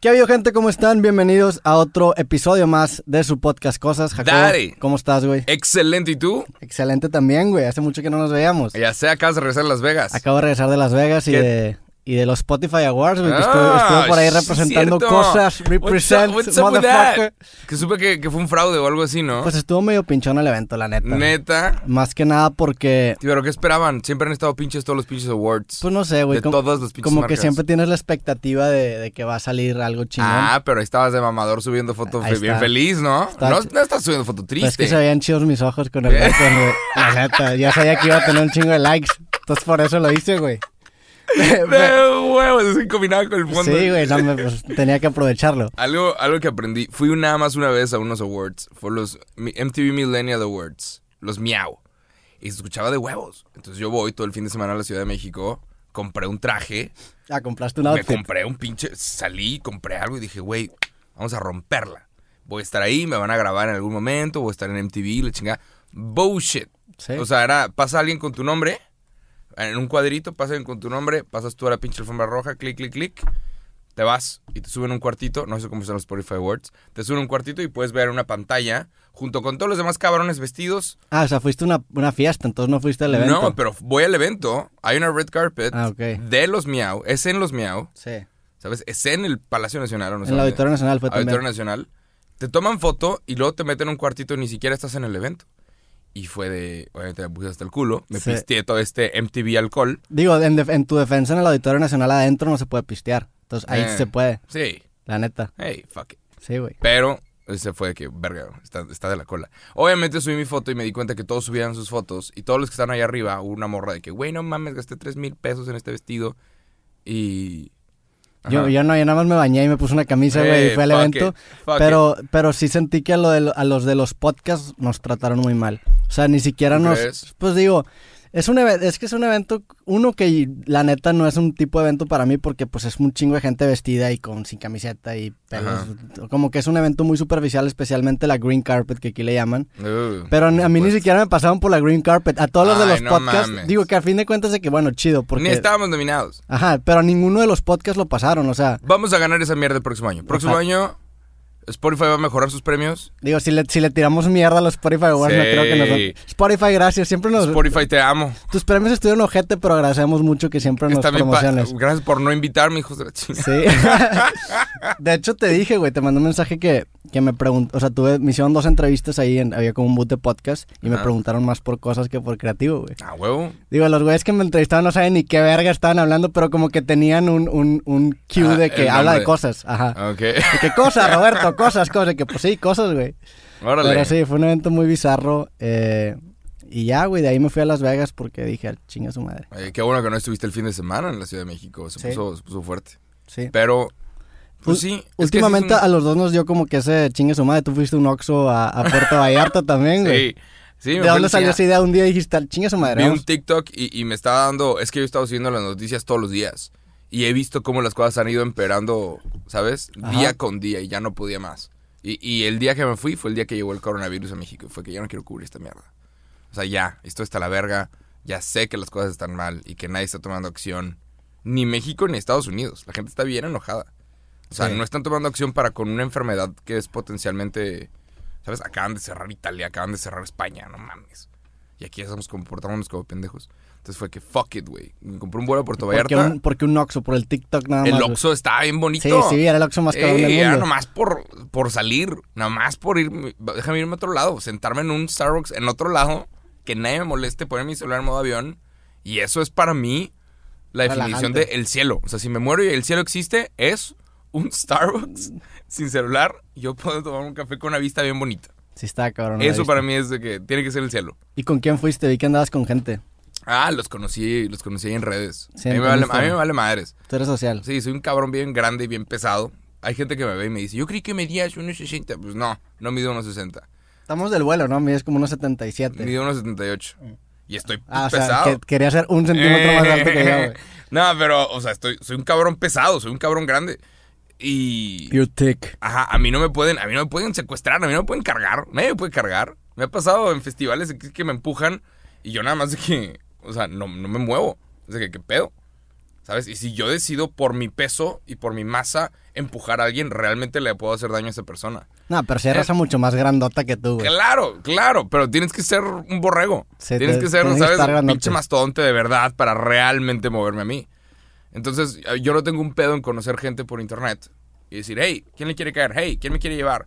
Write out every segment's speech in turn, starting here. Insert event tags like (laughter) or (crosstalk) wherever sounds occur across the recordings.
¿Qué ha habido, gente? ¿Cómo están? Bienvenidos a otro episodio más de su podcast Cosas. Jacobo, Daddy. ¿cómo estás, güey? Excelente, ¿y tú? Excelente también, güey. Hace mucho que no nos veíamos. Ya sé, acabas de regresar a Las Vegas. Acabo de regresar de Las Vegas y ¿Qué? de, y de los Spotify Awards, güey. que estuve, Ah, por ahí representando cierto. cosas. Represent, What's up, what's up. Que supe que, que fue un fraude o algo así, ¿no? Pues estuvo medio pinchón el evento, la neta. Neta. Más que nada porque, Sí, Pero ¿qué esperaban? Siempre han estado pinches todos los pinches awards. pues no sé, güey. de como- todas las pinches Como que siempre tienes la expectativa de, de que va a salir algo chingón. Ah, pero ahí estabas de mamador subiendo fotos bien feliz, ¿no? Está No, no estás subiendo foto Pues es que triste. se veían chidos mis ojos con el (laughs) güey. La neta, ya sabía que iba a tener un chingo de likes. Entonces por eso lo hice, güey. (laughs) De huevos, así combinado con el fondo. Sí, güey, no, me- pues, tenía que aprovecharlo. Algo, algo que aprendí. Fui nada más una vez a unos awards. Fue los MTV Millennial Awards. Los Miau. Y se escuchaba de huevos. Entonces yo voy todo el fin de semana a la Ciudad de México. Compré un traje. Ah, compraste un Me outfit. compré un pinche. Salí, compré algo y dije, güey, vamos a romperla. Voy a estar ahí, me van a grabar en algún momento. Voy a estar en MTV, la chingada. Bullshit. Sí. O sea, era, pasa alguien con tu nombre. En un cuadrito, pasa alguien con tu nombre. Pasas tú a la pinche alfombra roja, clic, clic, clic. Te vas y te suben un cuartito. No sé cómo son los Spotify Awards. Te suben un cuartito y puedes ver una pantalla junto con todos los demás cabrones vestidos. Ah, o sea, fuiste a una, una fiesta, entonces no fuiste al evento. No, pero voy al evento. Hay una red carpet Ah, de los Miau. Es en los Miau. Sí. ¿Sabes? Es en el Palacio Nacional. o no En el. Auditorio Nacional fue Auditorio también. Nacional. Te toman foto y luego te meten en un cuartito y ni siquiera estás en el evento. Y fue de, obviamente me puse hasta el culo, me Sí. pisteé todo este MTV alcohol. Digo, en, en tu defensa en el Auditorio Nacional adentro no se puede pistear. Entonces ahí Eh. se puede, Sí, la neta. hey, fuck it. Sí, güey. Pero ese fue de que, verga, está, está de la cola. Obviamente subí mi foto y me di cuenta que todos subían sus fotos. Y todos los que están ahí arriba, hubo una morra de que, güey, no mames, gasté 3 mil pesos en este vestido. Y... Yo, yo no, yo nada más me bañé y me puse una camisa, güey, y Eh, fui al evento. it, Pero, pero sí sentí que a, lo de a los de los podcasts nos trataron muy mal. O sea, ni siquiera ¿Tú nos... Pues digo, es un es que es un evento, uno que la neta no es un tipo de evento para mí porque pues es un chingo de gente vestida y con sin camiseta y pelos. Como que es un evento muy superficial, especialmente la green carpet que aquí le llaman. Uh, Pero a mí ni siquiera me pasaron por la green carpet. A todos los de los no podcasts, mames. digo que a fin de cuentas de que bueno, chido, porque... Ni estábamos nominados. Ajá, pero a ninguno de los podcasts lo pasaron, o sea... Vamos a ganar esa mierda el próximo año. Próximo año, Spotify va a mejorar sus premios. Digo, si le, si le tiramos mierda a los Spotify Awards, no creo que nos... Spotify, gracias. Siempre nos... Spotify, te amo. Tus premios estuvieron ojete, pero agradecemos mucho que siempre nos promociones. Gracias por no invitarme, hijos de la chingada. Sí. (laughs) de hecho, te dije, güey, te mandé un mensaje que, que me preguntó, o sea, tuve, me hicieron dos entrevistas ahí, en- había como un boot de podcast, y me preguntaron más por cosas que por creativo, güey. Ah, huevo. Digo, los güeyes que me entrevistaban no saben ni qué verga estaban hablando, pero como que tenían un, un, un cue Ah, de que habla de cosas, ajá. Ok. De que cosas, Roberto, cosas, cosas, que pues sí, cosas, güey. Órale. Pero sí, fue un evento muy bizarro, eh, y ya, güey, de ahí me fui a Las Vegas porque dije, "Al chinga su madre. Oye, qué bueno que no estuviste el fin de semana en la Ciudad de México. Se, Sí. puso, se puso fuerte. Sí. Pero, pues sí. es que Últimamente a los dos nos dio como que ese chingue su madre. Tú fuiste un Oxxo a, a Puerto Vallarta también, güey. Sí. Sí, me ¿De dónde salió esa idea? Un día dijiste, al chingue su madre. Vi un vamos". TikTok y, y me estaba dando. Es que yo he estado siguiendo las noticias todos los días. Y he visto cómo las cosas han ido empeorando, ¿sabes? Ajá. Día con día y ya no podía más. Y, y el día que me fui fue el día que llegó el coronavirus a México. Y fue que ya no quiero cubrir esta mierda. O sea, ya, esto está la verga. Ya sé que las cosas están mal y que nadie está tomando acción. Ni México ni Estados Unidos. La gente está bien enojada. O sea, Sí. no están tomando acción para con una enfermedad que es potencialmente. ¿Sabes? Acaban de cerrar Italia, acaban de cerrar España, no mames. Y aquí ya estamos comportándonos como pendejos. Entonces fue que fuck it, güey. Me compré un vuelo a Puerto Porque Vallarta. un, porque un Oxxo, por el TikTok nada más. el. Oxxo estaba bien bonito. Sí, sí, era el Oxxo más Ey, del era mundo. nomás por, por salir, nomás por ir, déjame irme a otro lado, sentarme en un Starbucks en otro lado, que nadie me moleste, poner mi celular en modo avión, y eso es para mí la definición de Relajante. el cielo. O sea, si me muero y el cielo existe, es un (laughs) Starbucks sin celular, yo puedo tomar un café con una vista bien bonita. Sí, está cabrón. Eso para mí es de que tiene que ser el cielo. ¿Y con quién fuiste? Vi que andabas con gente. Ah, los conocí, los conocí en redes. Sí, a, mí me vale, a Instagram. mí me vale madres. Tú eres social. Sí, soy un cabrón bien grande y bien pesado. Hay gente que me ve y me dice, yo creí que medías 1,60. Pues no, no mido 1,60. Estamos del vuelo, ¿no? Mides como unos 77. Mido 1,78. Y estoy Ah, o sea, pesado. que quería ser un centímetro más alto que yo, güey. (laughs) no, pero, o sea, estoy, soy un cabrón pesado, soy un cabrón grande. Y... You're thick. Ajá, a mí no me pueden, a mí no me pueden secuestrar, a mí no me pueden cargar, nadie me puede cargar. Me ha pasado en festivales que, que me empujan y yo nada más de que, o sea, no, no me muevo. O sea, que qué pedo. ¿Sabes? Y si yo decido por mi peso y por mi masa empujar a alguien, realmente le puedo hacer daño a esa persona. No, pero si hay raza mucho más grandota que tú, güey. Claro, claro, pero tienes que ser un borrego. Sí, tienes te- que ser, tienes ¿sabes? Un pinche mastodonte de verdad para realmente moverme a mí. Entonces, eh, yo no tengo un pedo en conocer gente por internet y decir, hey, ¿quién le quiere caer? Hey, ¿quién me quiere llevar?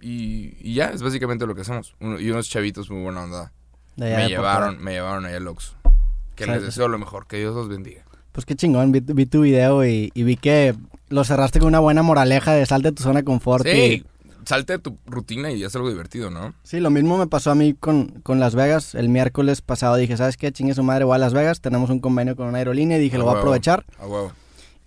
Y, y ya, es básicamente lo que hacemos. Uno- y unos chavitos muy buena onda. De Me de llevaron, me llevaron ahí al Oxxo. Que les deseo lo mejor, que Dios los bendiga. Pues qué chingón, vi, vi tu video y, y vi que lo cerraste con una buena moraleja de sal de tu zona de confort. Sí, y- salte de tu rutina y haz algo divertido, ¿no? sí, lo mismo me pasó a mí con, con Las Vegas. El miércoles pasado dije, ¿sabes qué? Chingue su madre, voy a Las Vegas. Tenemos un convenio con una aerolínea y dije, A lo voy a aprovechar. A huevo.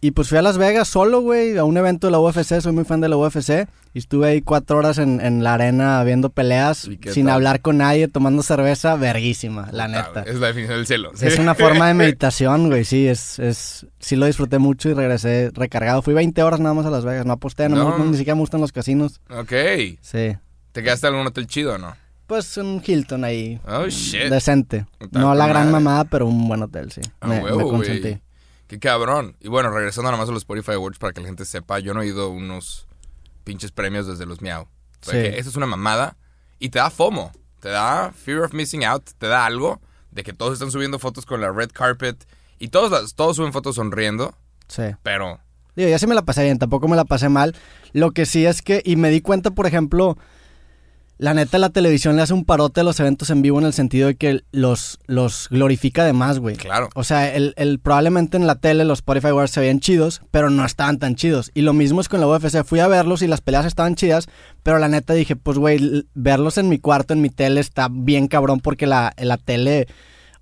Y pues fui a Las Vegas solo, güey, a un evento de la UFC. Soy muy fan de la UFC. Y estuve ahí cuatro horas en, en la arena viendo peleas, ¿Y qué sin tal? hablar con nadie, tomando cerveza. Verguísima, la neta. Es la definición del cielo. Es una forma de (laughs) meditación, güey, sí, es, es, sí lo disfruté mucho y regresé recargado. Fui 20 horas nada más a Las Vegas, no aposté, no, No. me- ni siquiera me gustan los casinos. Ok. Sí, ¿Te quedaste en algún hotel chido o no? pues un Hilton ahí, Oh, shit. decente. No la gran mamada, pero un buen hotel, sí. A me, huevo, me consentí. Qué cabrón. Y bueno, regresando nada más a los Spotify Awards para que la gente sepa, yo no he ido a unos pinches premios desde los Miau. Porque Sí. Eso es una mamada. Y te da FOMO. Te da Fear of Missing Out. Te da algo de que todos están subiendo fotos con la red carpet. Y todos, las- todos suben fotos sonriendo. Sí. Pero Digo, ya sí me la pasé bien, tampoco me la pasé mal. Lo que sí es que, y me di cuenta, por ejemplo, la neta la televisión le hace un parote a los eventos en vivo en el sentido de que los, los glorifica de más, güey. claro. O sea, el, el- probablemente en la tele los Spotify Awards se veían chidos, pero no estaban tan chidos. Y lo mismo es con la UFC. Fui a verlos y las peleas estaban chidas, pero la neta dije, pues, güey, verlos en mi cuarto, en mi tele, está bien cabrón porque la, la tele...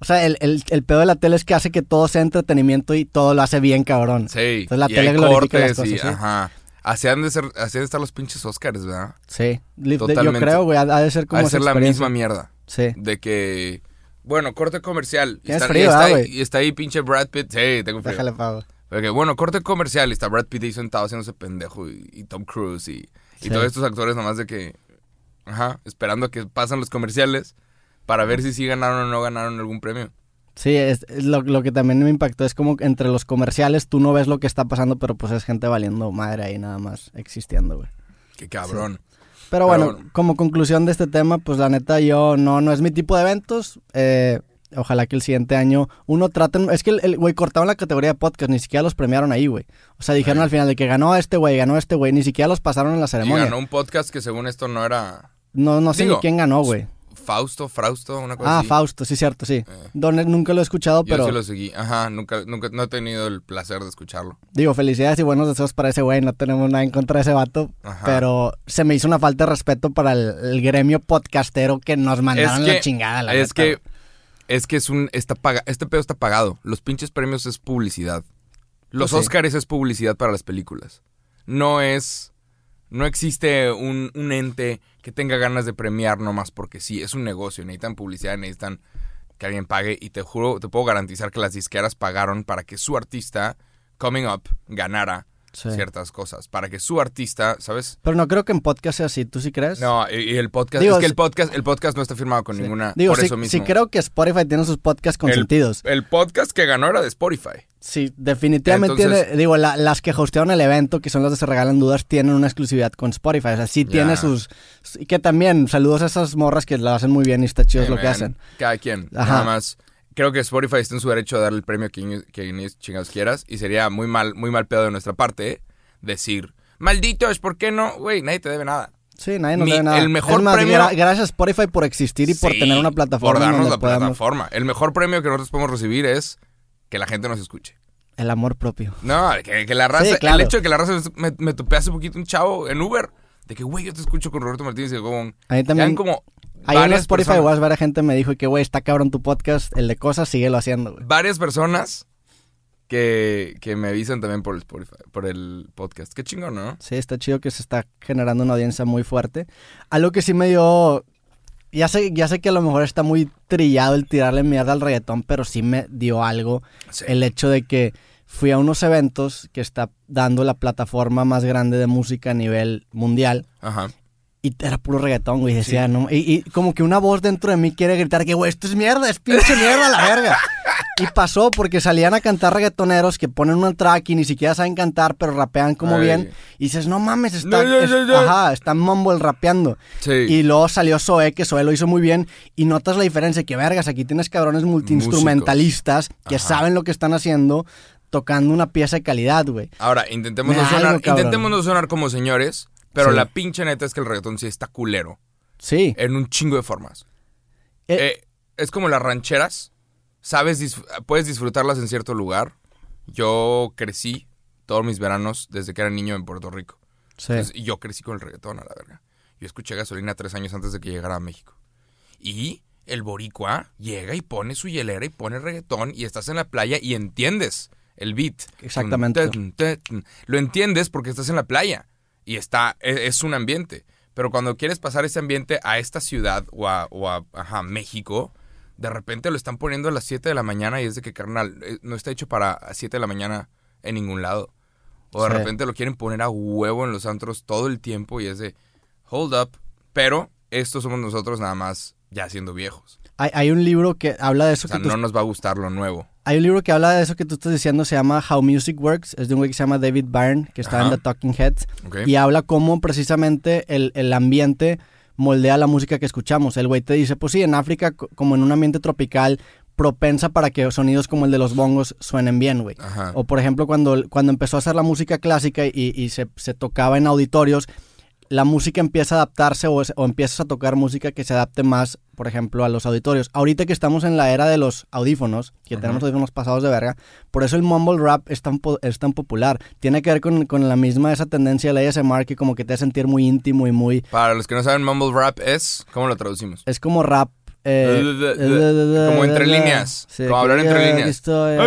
O sea, el, el, el pedo de la tele es que hace que todo sea entretenimiento y todo lo hace bien cabrón. Sí. Entonces la y tele hay glorifica las y, cosas, ¿sí? ajá. Así han de ser, así han de estar los pinches Oscars, ¿verdad? Sí. De- Yo Totalmente. creo, güey, ha, ha de ser como Ha de ser la misma mierda. Sí. De que, bueno, corte comercial. Y está, frío, y está, y está ahí pinche Brad Pitt. Sí, tengo frío. Déjale pago. Porque, bueno, corte comercial y está Brad Pitt ahí sentado haciéndose pendejo y, y Tom Cruise y, y Sí. todos estos actores nomás de que, ajá, esperando a que pasan los comerciales para ver si sí ganaron o no ganaron algún premio. Sí, es, es lo, lo que también me impactó es como que entre los comerciales tú no ves lo que está pasando, pero pues es gente valiendo madre ahí nada más existiendo, güey. Qué cabrón. Pero Pero bueno, bueno. como conclusión de este tema, pues la neta yo no, no es mi tipo de eventos. Eh, ojalá que el siguiente año uno trate... Es que el, güey cortaron la categoría de podcast, ni siquiera los premiaron ahí, güey. O sea, dijeron Ay. al final de que ganó este güey, ganó este güey, ni siquiera los pasaron en la Y ceremonia. ganó un podcast que según esto no era No, no sé Digo, ni quién ganó, güey. Fausto, Frausto, una cosa Ah, así. Fausto, sí, cierto, sí. Donde nunca lo he escuchado, Yo pero sí lo seguí. Ajá, nunca, nunca, no he tenido el placer de escucharlo. digo, felicidades y buenos deseos para ese güey. No tenemos nada en contra de ese vato. Ajá. Pero se me hizo una falta de respeto para el, el gremio podcastero que nos mandaron que- la chingada, la es que es que es un está paga, este pedo está pagado. Los pinches premios es publicidad. Los Pues sí. Oscars es publicidad para las películas. No es no existe un, un ente que tenga ganas de premiar nomás porque sí, es un negocio, necesitan publicidad, necesitan que alguien pague y te juro, te puedo garantizar que las disqueras pagaron para que su artista Coming Up ganara Sí. ciertas cosas, para que su artista, ¿sabes? Pero no creo que en podcast sea así. ¿Tú sí crees? No, y, y el podcast, Digo, es que el podcast, el podcast no está firmado con Sí. ninguna, Digo, por sí, eso mismo. sí creo que Spotify tiene sus podcasts consentidos. El podcast que ganó era de Spotify. Sí, definitivamente Entonces- tiene- digo, la- las que hostearon el evento, que son las de Se Regalan Dudas, tienen una exclusividad con Spotify. O sea, sí tiene Ya. sus... Y que también, saludos a esas morras que lo hacen muy bien y está chido Eh, lo que hacen. Cada quien. Ajá. Nada más. Creo que Spotify está en su derecho a darle el premio a quien, quien chingados quieras. Y sería muy mal, muy mal pedo de nuestra parte decir, malditos, ¿por qué no? Güey, nadie te debe nada. Sí, nadie nos Mi- debe nada. el mejor más, premio- gra- gracias Spotify por existir y por Sí, tener una plataforma Por darnos la plataforma. El mejor premio que nosotros podemos recibir es que la gente nos escuche. El amor propio. No, que, que la raza, Sí, claro. el hecho de que la raza me, me topé hace poquito un chavo en Uber, de que, güey, yo te escucho con Roberto Martínez y como, Ahí también... eran como Ahí en Spotify Awards, varias gente me dijo que, güey, está cabrón tu podcast, el de cosas, síguelo haciendo, güey. varias personas que, que me avisan también por el Spotify, por el podcast. Qué chingón, ¿no? Sí, está chido que se está generando una audiencia muy fuerte. Algo que sí me dio... Ya sé, ya sé que a lo mejor está muy trillado el tirarle mierda al reggaetón, pero sí me dio algo Sí. el hecho de que fui a unos eventos que está dando la plataforma más grande de música a nivel mundial Ajá. Y era puro reggaetón, güey. Decía, no. Y, y como que una voz dentro de mí quiere gritar que, güey, esto es mierda, es pinche mierda la verga. Y pasó porque salían a cantar reggaetoneros que ponen un track y ni siquiera saben cantar, pero rapean como Ay. bien. Y dices, no mames, está, No, no, no, ajá, está mumble rapeando. Sí. Y luego salió Zoe, que Zoe lo hizo muy bien. Y notas la diferencia, que vergas, aquí tienes cabrones multiinstrumentalistas que Ajá. saben lo que están haciendo, tocando una pieza de calidad, güey. Ahora, intentemos sonar, algo, intentemos no sonar como señores, pero Sí. la pinche neta es que el reggaetón sí está culero. Sí. En un chingo de formas. Eh, Eh, es como las rancheras. Sabes, puedes disfrutarlas en cierto lugar. Yo crecí todos mis veranos desde que era niño en Puerto Rico. sí. Entonces, y yo crecí con el reggaetón a la verga. Yo escuché gasolina tres años antes de que llegara a México. Y el boricua llega y pone su hielera y pone reggaetón y estás en la playa y entiendes el beat. Exactamente. Lo entiendes porque estás en la playa y está e- es un ambiente. Pero cuando quieres pasar ese ambiente a esta ciudad o a, o a ajá, México, de repente lo están poniendo a las 7 de la mañana y es de que, carnal, eh, no está hecho para 7 de la mañana en ningún lado. O de Sí. repente lo quieren poner a huevo en los antros todo el tiempo y es de, hold up. Pero estos somos nosotros nada más ya siendo viejos. Hay, hay un libro que habla de eso O sea, que tú no nos va a gustar lo nuevo. Hay un libro que habla de eso que tú estás diciendo, se llama How Music Works, es de un güey que se llama David Byrne, que está en. The Talking Heads, ¿ok? y habla cómo precisamente el, el ambiente moldea la música que escuchamos. El güey te dice, pues sí, en África, co- como en un ambiente tropical, propensa para que sonidos como el de los bongos suenen bien, güey. O por ejemplo, cuando, cuando empezó a hacer la música clásica y, y se, se tocaba en auditorios, la música empieza a adaptarse o, es- o empiezas a tocar música que se adapte más, por ejemplo, a los auditorios. Ahorita que estamos en la era de los audífonos, que tenemos audífonos pasados de verga, por eso el mumble rap es tan, es tan popular. Tiene que ver con, con la misma esa tendencia del ASMR que como que te hace sentir muy íntimo y muy... Para los que no saben, mumble rap es, ¿cómo lo traducimos? Es como rap... eh, Como entre líneas, como hablar entre eh, líneas. estoy.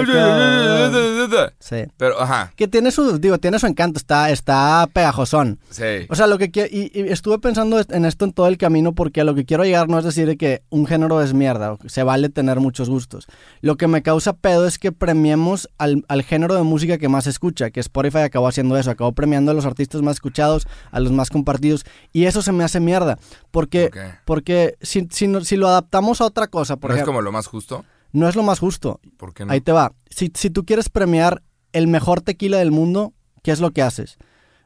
Sí. Pero, ajá, Que tiene su, digo, tiene su encanto, está, está pegajosón. sí. O sea, lo que y, y estuve pensando en esto en todo el camino porque a lo que quiero llegar no es decir de que un género es mierda, se vale tener muchos gustos. Lo que me causa pedo es que premiemos al, al género de música que más se escucha, que Spotify acabó haciendo eso, acabó premiando a los artistas más escuchados, a los más compartidos, y eso se me hace mierda, porque, Ok. porque si, si, si lo adaptamos a otra cosa, por ¿No es como lo más justo? no es lo más justo. ¿Por qué no? Ahí te va. Si, si tú quieres premiar el mejor tequila del mundo, ¿qué es lo que haces?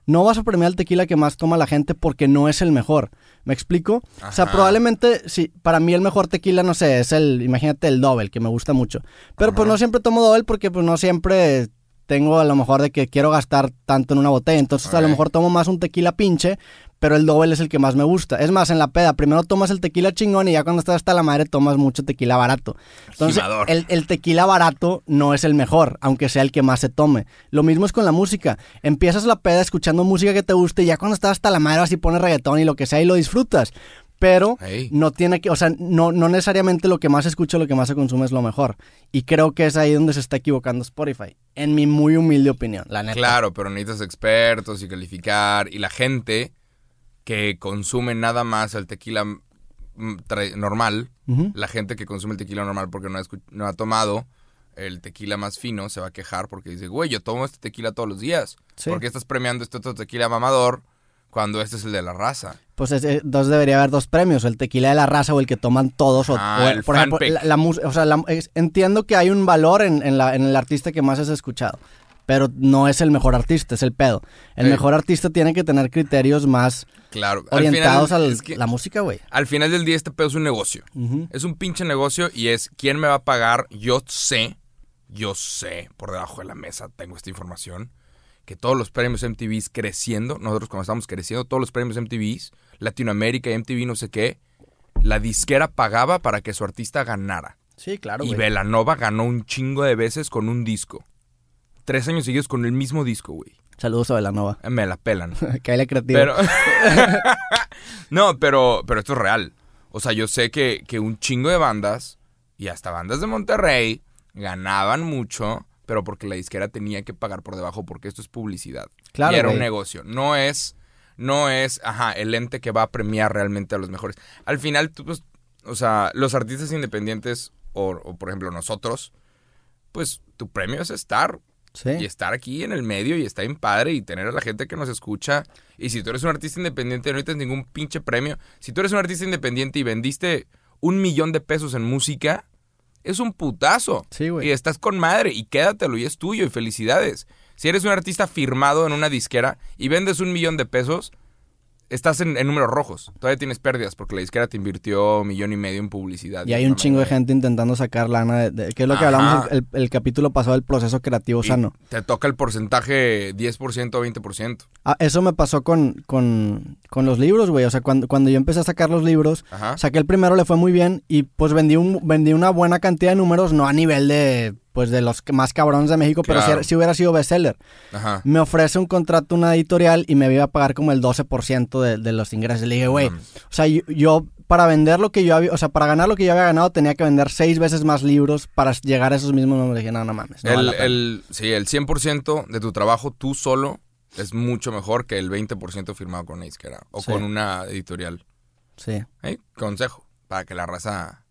No vas a premiar el tequila que más toma la gente porque no es el mejor. ¿Me explico? O sea, Ajá. probablemente, sí, para mí el mejor tequila, no sé, es el, imagínate el Double, que me gusta mucho. Pero pues Ajá. no siempre tomo Double porque pues no siempre tengo a lo mejor de que quiero gastar tanto en una botella. Entonces a lo mejor tomo más un tequila pinche, pero el Double es el que más me gusta. Es más, en la peda, primero tomas el tequila chingón y ya cuando estás hasta la madre tomas mucho tequila barato. Entonces, el, el tequila barato no es el mejor, aunque sea el que más se tome. Lo mismo es con la música. Empiezas la peda escuchando música que te guste y ya cuando estás hasta la madre así pones reggaetón y lo que sea y lo disfrutas. Pero no tiene que, o sea, no, no necesariamente lo que más se escucha, lo que más se consume es lo mejor. Y creo que es ahí donde se está equivocando Spotify. En mi muy humilde opinión, la neta. Claro, pero necesitas expertos y calificar. Y la gente que consume nada más el tequila mm, normal, la gente que consume el tequila normal porque no ha, no ha tomado el tequila más fino, se va a quejar porque dice, güey, yo tomo este tequila todos los días. Sí. ¿Por qué estás premiando este otro tequila mamador cuando este es el de la raza? Pues es- eh, dos debería haber dos premios, el tequila de la raza o el que toman todos. O, Ah, o el por ejemplo, la, o sea, la- es- entiendo que hay un valor en, en la- en el artista que más has escuchado, pero no es el mejor artista, es el pedo. El Sí. mejor artista tiene que tener criterios más Claro. al orientados a es que la música, güey. al final del día este pedo es un negocio. Es un pinche negocio y es quién me va a pagar. Yo sé, yo sé, por debajo de la mesa tengo esta información, que todos los premios MTVs creciendo, nosotros cuando estamos creciendo, todos los premios MTVs, Latinoamérica y MTV no sé qué, la disquera pagaba para que su artista ganara. Sí, claro, y. Velanova ganó un chingo de veces con un disco. Tres años seguidos con el mismo disco, güey. Saludos a Velanova. Eh, Me la pelan. (laughs) Caile creativo. Pero. (laughs) no, pero, pero esto es real. O sea, yo sé que, que un chingo de bandas, y hasta bandas de Monterrey, ganaban mucho, pero porque la disquera tenía que pagar por debajo, porque esto es publicidad. Claro, Y era un negocio. No es, no es, ajá, el ente que va a premiar realmente a los mejores. Al final, tú, pues, o sea, los artistas independientes, o, o, por ejemplo nosotros, pues tu premio es estar Sí. Y estar aquí en el medio y está bien padre y tener a la gente que nos escucha. Y si tú eres un artista independiente, no necesitas ningún pinche premio. Si tú eres un artista independiente y vendiste un millón de pesos en música, es un putazo. Sí, güey. Y estás con madre y quédatelo y es tuyo y felicidades. Si eres un artista firmado en una disquera y vendes un millón de pesos, estás en, en números rojos. Todavía tienes pérdidas porque la disquera te invirtió un millón y medio en publicidad. Y hay un chingo de gente intentando sacar lana, de, de- que es lo que Ajá. hablamos el, el- el capítulo pasado del proceso creativo Y sano. Te toca el porcentaje 10% o 20%. Ah, eso me pasó con, con, con los libros, güey. O sea, cuando, cuando yo empecé a sacar los libros, Ajá. saqué el primero, le fue muy bien y pues vendí, un, vendí una buena cantidad de números, no a nivel de, pues, de los más cabrones de México, pero si, si hubiera sido bestseller. Ajá. Me ofrece un contrato una editorial y me iba a pagar como el 12% de, de los ingresos. Le dije, güey, o sea, yo, yo para vender lo que yo había, o sea, para ganar lo que yo había ganado tenía que vender seis veces más libros para llegar a esos mismos números. Le dije, no, no mames. no vale el, la pena". el- sí, el 100% de tu trabajo tú solo es mucho mejor que el 20% firmado con una disquera o Sí. con una editorial. Sí. ¿Eh? Consejo, para que la raza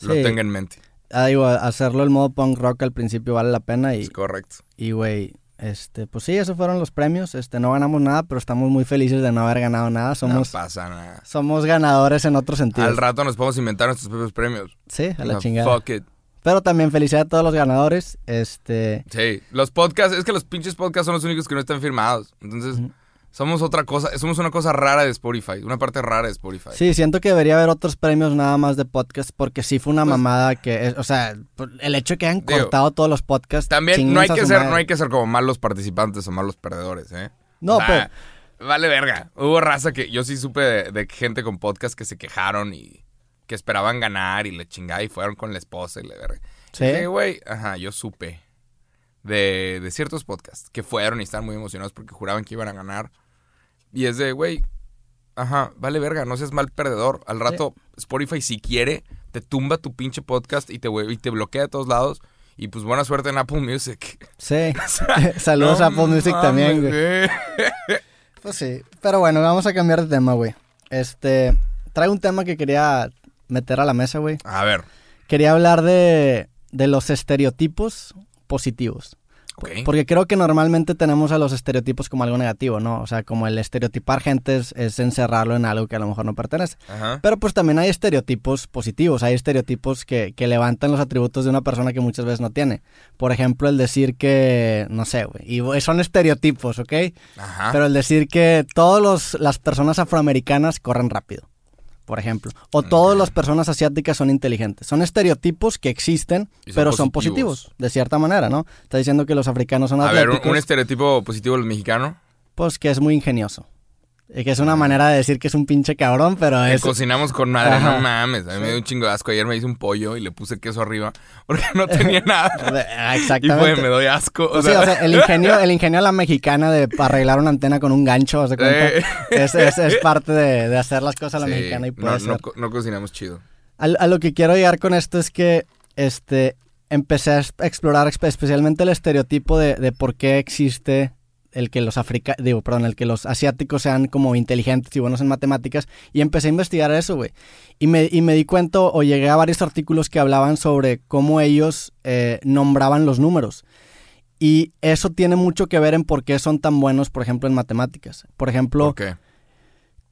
lo tenga en mente. Ah, digo, hacerlo el modo punk rock al principio vale la pena y, Es correcto. y güey, este, pues sí, esos fueron los premios. Este, no ganamos nada, pero estamos muy felices de no haber ganado nada. Somos, No pasa nada. somos ganadores en otros sentidos. Al rato nos podemos inventar nuestros propios premios. Sí, a la No, chingada. Fuck it. Pero también felicidad a todos los ganadores. Este, Sí, los podcasts, es que los pinches podcasts son los únicos que no están firmados. Entonces, somos otra cosa, somos una cosa rara de Spotify, una parte rara de Spotify. Sí, siento que debería haber otros premios nada más de podcast porque sí fue una Pues- mamada que, es- o sea, el hecho de que hayan Digo, cortado todos los podcasts. También no hay que ser, madre. no hay que ser como malos participantes o malos perdedores, ¿eh? No, O sea, Vale verga. Hubo raza que yo sí supe de, de gente con podcast que se quejaron y que esperaban ganar y le chingada y fueron con la esposa y le verga. Sí. Güey, ajá, yo supe de, de ciertos podcasts que fueron y estaban muy emocionados porque juraban que iban a ganar. Y es de, güey, ajá, vale verga, no seas mal perdedor. Al rato Spotify si quiere te tumba tu pinche podcast y te, y te bloquea de todos lados. Y pues buena suerte en Apple Music. Sí. (laughs) (laughs) Saludos a Apple Music también, güey. güey. (laughs) Pues sí. Pero bueno, vamos a cambiar de tema, güey. Este, traigo un tema que quería meter a la mesa, güey. A ver, Quería hablar de, de los estereotipos positivos. Porque creo que normalmente tenemos a los estereotipos como algo negativo, ¿no? O sea, como el estereotipar gente es, es encerrarlo en algo que a lo mejor no pertenece. Ajá. Pero pues también hay estereotipos positivos, hay estereotipos que, que levantan los atributos de una persona que muchas veces no tiene. Por ejemplo, el decir que, no sé, güey, y son estereotipos, ¿ok? Ajá. Pero el decir que todas las personas afroamericanas corren rápido, por ejemplo. O todas las personas asiáticas son inteligentes. Son estereotipos que existen, son pero son positivos. de cierta manera, ¿no? Está diciendo que los africanos son A ver, un, atléticos, un estereotipo positivo del mexicano. pues que es muy ingenioso. Que es una manera de decir que es un pinche cabrón, pero Que es... cocinamos con madre, Ajá. no mames. A mí me dio un chingo de asco. Ayer me hice un pollo y le puse queso arriba (laughs) porque no tenía (laughs) nada. Y Exactamente. fue, me doy asco. O Pues sí, o sea, el ingenio, el ingenio a la mexicana de arreglar una antena con un gancho, ¿haz de cuenta? Eh. Es, es- es parte de, de hacer las cosas a la sí, mexicana y puede no, ser. no co- no cocinamos chido. A, lo que quiero llegar con esto es que este empecé a explorar espe- especialmente el estereotipo de, de por qué existe el que los africanos, digo, perdón, el que los asiáticos sean como inteligentes y buenos en matemáticas y empecé a investigar eso, güey. Y me, y me di cuenta o llegué a varios artículos que hablaban sobre cómo ellos eh, nombraban los números. Y eso tiene mucho que ver en por qué son tan buenos, por ejemplo, en matemáticas. Por ejemplo.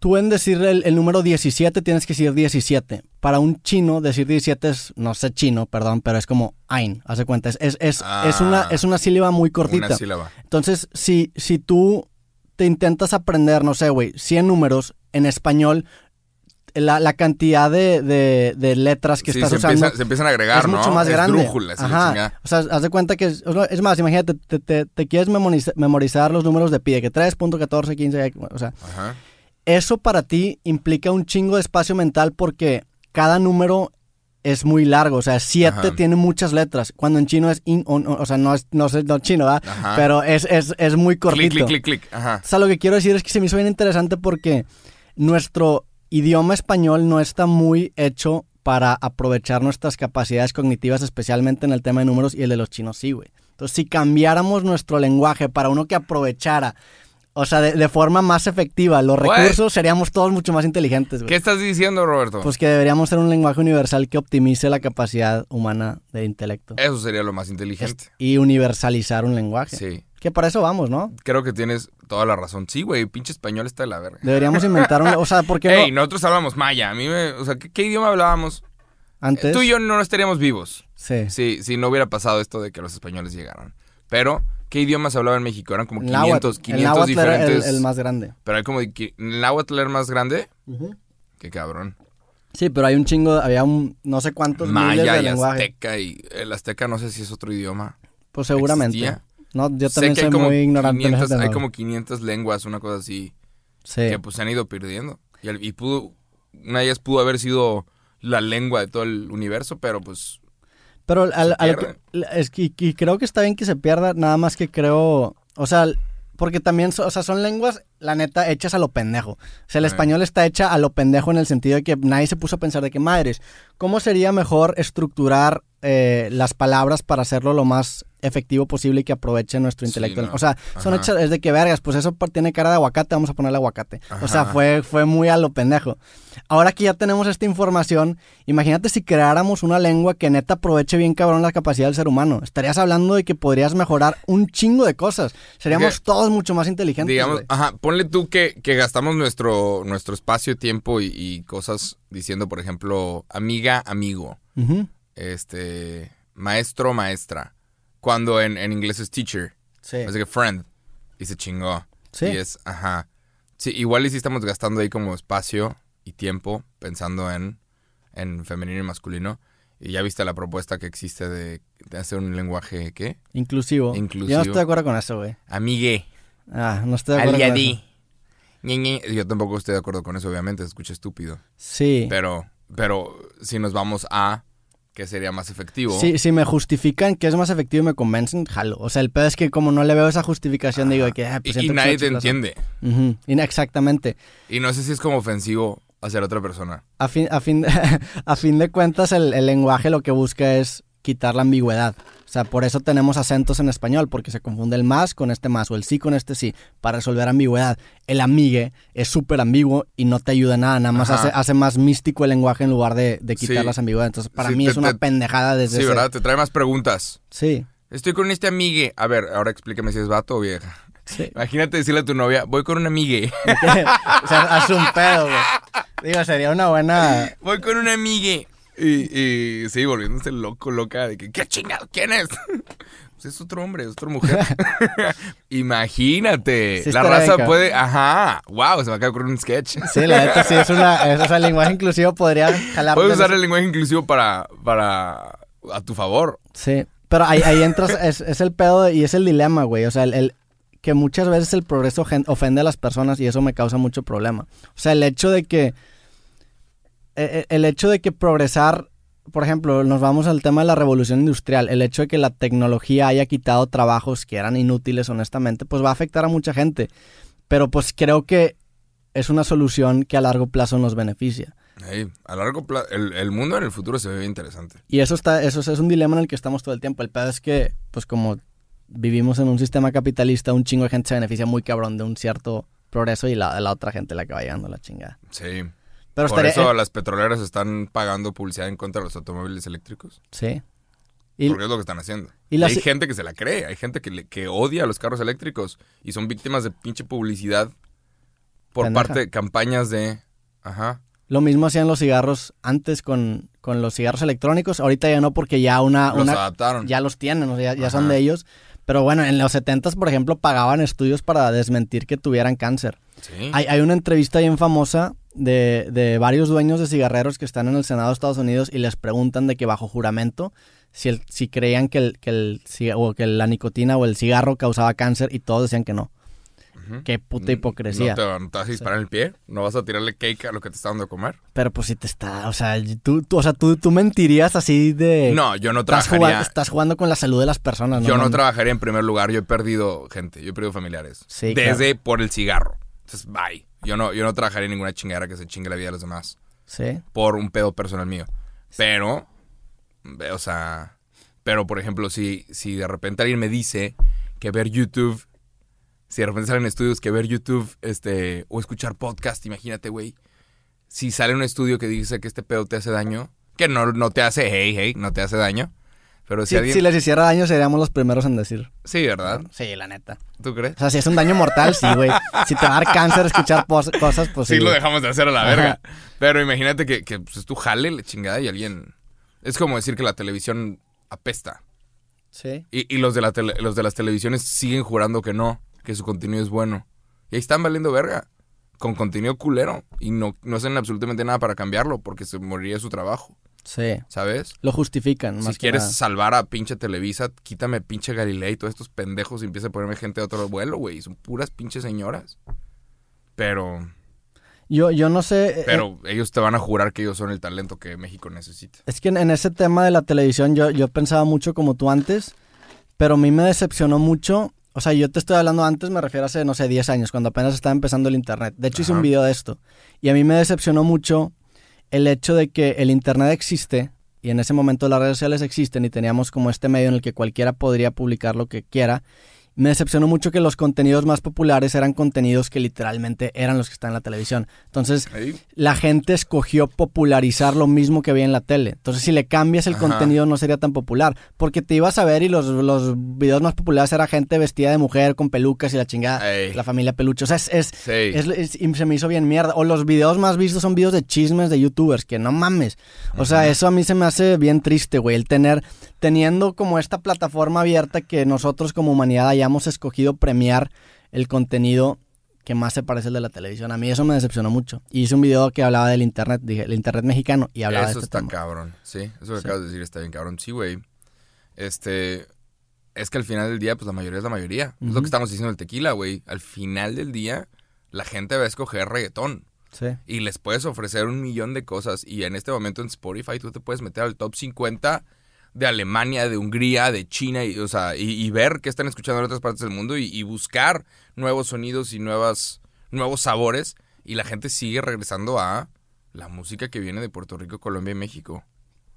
Tú en decir el, el número 17 tienes que decir 17. Para un chino decir 17 es, no sé chino, perdón, pero es como ein, hace cuenta. Es, es, es, Ah. es una, es una sílaba muy cortita. Una sílaba. Entonces, si, si tú te intentas aprender, no sé, güey, 100 números en español, la, la cantidad de, de- de letras que Sí, estás se, usando empieza- se empiezan a agregar, es ¿no? mucho más grande. Ajá. O sea, haz de cuenta que... Es, es más, imagínate, te, te- te quieres memoriza- memorizar los números de pi, de que 3.14, 15, o sea... Ajá. Eso para ti implica un chingo de espacio mental porque cada número es muy largo. O sea, 7 Ajá. tiene muchas letras. Cuando en chino es in, on, on, o sea, no es, no sé, no chino, ¿verdad? Ajá. Pero es, es, es muy cortito. Clic, clic, clic, clic. Ajá. O sea, lo que quiero decir es que se me hizo bien interesante porque nuestro idioma español no está muy hecho para aprovechar nuestras capacidades cognitivas, especialmente en el tema de números y el de los chinos sí, güey. Entonces, si cambiáramos nuestro lenguaje para uno que aprovechara O sea, de, de forma más efectiva, los What? recursos seríamos todos mucho más inteligentes, güey. ¿Qué estás diciendo, Roberto? Pues que deberíamos ser un lenguaje universal que optimice la capacidad humana de intelecto. Eso sería lo más inteligente. Y universalizar un lenguaje. Sí. Que para eso vamos, ¿no? Creo que tienes toda la razón. Sí, güey, pinche español está de la verga. Deberíamos (laughs) inventar un... O sea, ¿por qué Ey, no? nosotros hablamos maya. A mí me... O sea, ¿qué, qué idioma hablábamos? Antes... Tú y yo no estaríamos vivos. Sí. Si, si no hubiera pasado esto de que los españoles llegaron. Pero, ¿qué idiomas hablaba en México? Eran como El 500, náhuatl. 500 el náhuatl era el- diferentes. el, más grande. Pero hay como... ¿El náhuatl era más grande? Qué cabrón. Sí, pero hay un chingo, había un no sé cuántos miles Maya de y lenguaje. azteca. Y el azteca no sé si es otro idioma. Pues seguramente. ¿Existía? No, yo Sé también que soy muy ignorante en 500, ese hay como 500 lenguas, una cosa así, Sí. que pues se han ido perdiendo. Y, el- y pudo, una de ellas pudo haber sido la lengua de todo el universo, pero pues Pero al- a lo pierde. que- es que, y creo que está bien que se pierda, nada más que creo, o sea, porque también, so- o sea, son lenguas, la neta, hechas a lo pendejo. O sea, el español está hecha a lo pendejo en el sentido de que nadie se puso a pensar de que, madres, ¿cómo sería mejor estructurar eh, las palabras para hacerlo lo más efectivo posible y que aproveche nuestro Sí, intelecto? no. O sea, son Ajá. hechas, es de que vergas, pues eso tiene cara de aguacate, vamos a ponerle aguacate. O sea, fue, fue muy a lo pendejo. Ahora que ya tenemos esta información, imagínate si creáramos una lengua que neta aproveche bien cabrón la capacidad del ser humano. Estarías hablando de que podrías mejorar un chingo de cosas. Seríamos Que- todos mucho más inteligentes. digamos, ajá, ponle tú que, que gastamos nuestro, nuestro espacio, tiempo y, y cosas diciendo, por ejemplo, amiga, amigo, este, maestro, maestra, cuando en, en inglés es teacher, Sí. así que friend, y se chingó. Sí. Y es, ajá. Sí, igual y sí estamos gastando ahí como espacio y tiempo pensando en, en femenino y masculino. Y ya viste la propuesta que existe de, de hacer un lenguaje, ¿qué? Inclusivo. Inclusivo. Yo no estoy de acuerdo con eso, güey. Amigue, Ah, no estoy de acuerdo Ñe. Yo tampoco estoy de acuerdo con eso, obviamente, se escucha estúpido. Sí. Pero, pero si nos vamos a que sería más efectivo. Sí, si me justifican que es más efectivo y me convencen, jalo. O sea, el pedo es que como no le veo esa justificación, digo que... ah, Y, pues y nadie te entiende. Ujú. Y- Exactamente. Y no sé si es como ofensivo hacia la otra persona. A fin, a fin, (laughs) a fin de cuentas, el, el lenguaje lo que busca es quitar la ambigüedad. O sea, por eso tenemos acentos en español, porque se confunde el más con este más o el sí con este sí, para resolver ambigüedad. El amigue es súper ambiguo y no te ayuda nada, nada más hace, hace más místico el lenguaje en lugar de, de quitar Sí. las ambigüedades. Entonces, para Sí, mí te- es una te- pendejada desde Sí, ese- ¿verdad? Te trae más preguntas. Sí, Estoy con este amigue. A ver, ahora explícame si es vato o vieja. sí. Imagínate decirle a tu novia, voy con un amigue. (laughs) o sea, haz un pedo, güey. Digo, sería una buena... voy con un amigue. Y, y sí, volviéndose loco, loca, de que, ¿qué chingado? ¿Quién es? (laughs) Pues es otro hombre, es otra mujer. (laughs) Imagínate. Sí la raza bien, puede. Ajá. Wow, se me acaba de ocurrir un sketch. Sí, la neta sí es una... es- o sea, el lenguaje inclusivo podría jalar... Puedes de usar el lenguaje inclusivo para, para. a tu favor. Sí, pero ahí, ahí entras, es, es el pedo y es el dilema, güey. O sea, el, el- que muchas veces el progreso ofende a las personas y eso me causa mucho problema. O sea, el hecho de que. E- e- El hecho de que progresar, por ejemplo, nos vamos al tema de la revolución industrial, el hecho de que la tecnología haya quitado trabajos que eran inútiles, honestamente, pues va a afectar a mucha gente. Pero pues creo que es una solución que a largo plazo nos beneficia. A largo plazo. El, el mundo en el futuro se ve interesante. Y eso está, eso es, un dilema en el que estamos todo el tiempo. El pedo es que, pues como vivimos en un sistema capitalista, un chingo de gente se beneficia muy cabrón de un cierto progreso y la, la otra gente la que va llegando la chingada. Sí. Pero Por estaría, eso eh, las petroleras están pagando publicidad en contra de los automóviles eléctricos. sí. Y, porque es lo que están haciendo. y hay gente que se la cree, hay gente que, le- que odia a los carros eléctricos y son víctimas de pinche publicidad por Pendeja. parte de campañas de... Ajá. lo mismo hacían los cigarros antes con, con los cigarros electrónicos. Ahorita ya no, porque ya una, Los una adaptaron. ya los tienen, o sea, ya, ya son de ellos. Pero bueno, en los 70 por ejemplo, pagaban estudios para desmentir que tuvieran cáncer. Sí. Hay, hay una entrevista bien famosa de, de varios dueños de cigarreros que están en el Senado de Estados Unidos y les preguntan de que bajo juramento si, el, si creían que, el, que, el, o que la nicotina o el cigarro causaba cáncer y todos decían que no. Qué puta hipocresía. ¿No te, no te vas a disparar en el pie? ¿No vas a tirarle cake a lo que te está dando de comer? Pero pues si te está, o sea, tú, tú- o sea, tú, tú mentirías así de... No, yo no estás trabajaría... jugando, estás jugando con la salud de las personas. yo no trabajaría en primer lugar. Yo he perdido gente, yo he perdido familiares. Sí, Desde por el cigarro. Entonces, bye. Yo no, yo no trabajaría en ninguna chingadera que se chingue la vida de los demás. Sí. por un pedo personal mío. Pero, ve, o sea, pero por ejemplo, si, si de repente alguien me dice que ver YouTube Si de repente salen estudios que ver YouTube este, o escuchar podcast, imagínate, güey. Si sale un estudio que dice que este pedo te hace daño, que no, no te hace, hey, hey, no te hace daño. Pero si, Si, alguien... si les hiciera daño, seríamos los primeros en decir. Sí, ¿verdad? Sí, la neta. ¿Tú crees? O sea, si es un daño mortal, sí, güey. Si te va a dar cáncer escuchar cosas, pues sí. Sí, lo güey. dejamos de hacer a la Ajá. verga. Pero imagínate que, que pues, tú jale la chingada y alguien... Es como decir que la televisión apesta. Sí. Y, y los, de la tele- los de las televisiones siguen jurando que no, que su contenido es bueno. Y ahí están valiendo verga. Con contenido culero. Y no, no hacen absolutamente nada para cambiarlo porque se moriría su trabajo. Sí. ¿Sabes? Lo justifican, más Si que quieres nada. salvar a pinche Televisa, quítame pinche Galilea y todos estos pendejos y empieza a ponerme gente de otro vuelo, güey. Son puras pinches señoras. Pero, Yo, yo no sé... eh, pero ellos te van a jurar que ellos son el talento que México necesita. Es que en, en ese tema de la televisión yo, yo pensaba mucho como tú antes, pero a mí me decepcionó mucho. O sea, yo te estoy hablando antes, me refiero a hace, no sé, 10 años, cuando apenas estaba empezando el Internet. De hecho, hice un video de esto. Y a mí me decepcionó mucho el hecho de que el Internet existe y en ese momento las redes sociales existen y teníamos como este medio en el que cualquiera podría publicar lo que quiera. Me decepcionó mucho que los contenidos más populares eran contenidos que literalmente eran los que están en la televisión. Entonces, la gente escogió popularizar lo mismo que veía en la tele. Entonces, si le cambias el Ajá. contenido, no sería tan popular. Porque te ibas a ver y los, los videos más populares era gente vestida de mujer con pelucas y la chingada, Ey. la familia peluche. O sea, es, es, Sí. es- es- y se me hizo bien mierda. O los videos más vistos son videos de chismes de youtubers, que no mames. O sea, eso a mí se me hace bien triste, güey. El tener, teniendo como esta plataforma abierta que nosotros como humanidad hayamos escogido premiar el contenido que más se parece al de la televisión. A mí eso me decepcionó mucho. Y hice un video que hablaba del internet, dije, el internet mexicano, y hablaba Eso de este está tema. cabrón, sí. Eso que Sí. acabas de decir está bien cabrón. Sí, güey. Este. Es que al final del día, pues la mayoría es la mayoría. Es lo que estamos diciendo del tequila, güey. Al final del día, la gente va a escoger reggaetón. Sí. Y les puedes ofrecer un millón de cosas. Y en este momento en Spotify tú te puedes meter al top 50 de Alemania, de Hungría, de China, y, o sea, y, y ver qué están escuchando en otras partes del mundo y, y buscar nuevos sonidos y nuevas, nuevos sabores. Y la gente sigue regresando a la música que viene de Puerto Rico, Colombia y México.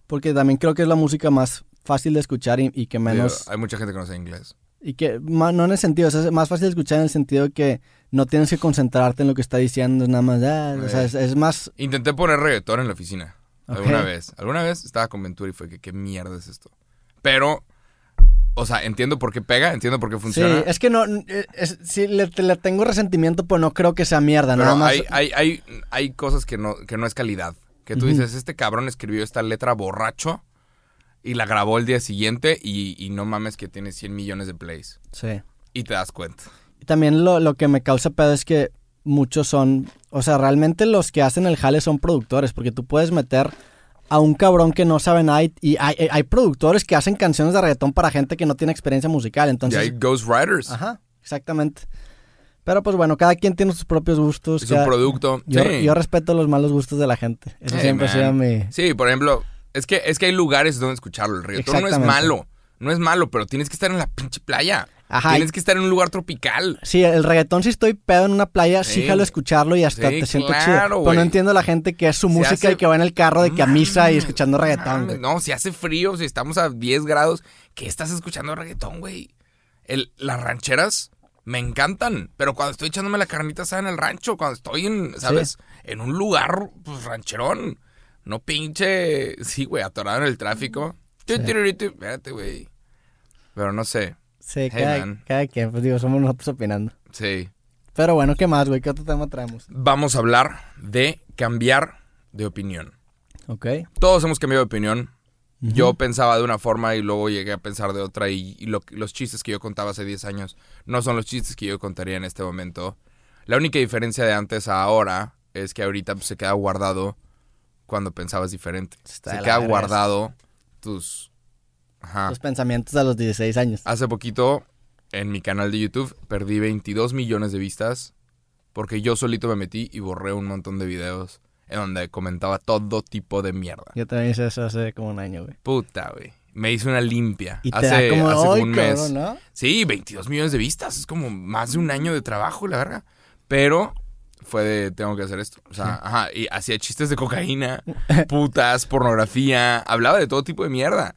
Porque también creo que es la música más fácil de escuchar y, y que menos... Hay mucha gente que no sabe inglés. Y que, ma- no en el sentido, o sea, es más fácil de escuchar en el sentido de que no tienes que concentrarte en lo que está diciendo, es nada más, ah, o sea, Eh. es, es más... Intenté poner reggaetón en la oficina. Alguna vez. Alguna vez estaba con Ventura y fue que qué mierda es esto. Pero, o sea, entiendo por qué pega, entiendo por qué funciona. Sí, es que no, eh, es- sí, le, le tengo resentimiento, pero no creo que sea mierda, pero nada más... hay, hay, hay, hay cosas que no, que no es calidad. Que tú dices, este cabrón escribió esta letra borracho y la grabó el día siguiente y, y no mames que tiene 100 millones de plays. Sí. Y te das cuenta. También lo, lo que me causa pedo es que muchos son, o sea, realmente los que hacen el jale son productores, porque tú puedes meter a un cabrón que no sabe nada y, y hay, hay productores que hacen canciones de reggaetón para gente que no tiene experiencia musical, y entonces... hay Ghostwriters. Ajá, exactamente. Pero pues bueno, cada quien tiene sus propios gustos. Es un producto. Yo, Sí. yo respeto los malos gustos de la gente. Eso Hey, siempre ha mi... Sí, por ejemplo, es que, es que hay lugares donde escucharlo. El reggaetón no es malo. No es malo, pero tienes que estar en la pinche playa. Ajá, Tienes que estar en un lugar tropical. Sí, el reggaetón si estoy pedo en una playa, sí, Sí. jalo a escucharlo y hasta Sí, te siento claro, chido. Pero no entiendo la gente que es su Se música hace- y que va en el carro de que a misa y escuchando reggaetón, Mames, güey. No, si hace frío, si estamos a 10 grados, ¿qué estás escuchando reggaetón, güey? Las rancheras me encantan, pero cuando estoy echándome la carnita asada en el rancho, cuando estoy en, ¿sabes? En un lugar, pues, rancherón. No pinche, sí, güey, atorado en el tráfico. Espérate, güey. Pero no sé, Sí, Hey, cada, cada quien, pues digo, somos nosotros opinando. sí. Pero bueno, ¿qué más, güey? ¿Qué otro tema traemos? Vamos a hablar de cambiar de opinión. Ok. Todos hemos cambiado de opinión. Yo pensaba de una forma y luego llegué a pensar de otra y, y lo- los chistes que yo contaba hace 10 años no son los chistes que yo contaría en este momento. La única diferencia de antes a ahora es que ahorita pues, se queda guardado cuando pensabas diferente. Está se queda guardado tus... Ajá. Los pensamientos a los 16 años. Hace poquito en mi canal de YouTube perdí 22 millones de vistas porque yo solito me metí y borré un montón de videos en donde comentaba todo tipo de mierda. Yo también hice eso hace como un año, güey. Puta, güey. Me hice una limpia. Y te hace da como, hace como "Ay, un cabrón", mes. ¿no? Sí, 22 millones de vistas. Es como más de un año de trabajo, la verga. Pero fue de, tengo que hacer esto. O sea, ajá. Y hacía chistes de cocaína, putas, pornografía. Hablaba de todo tipo de mierda.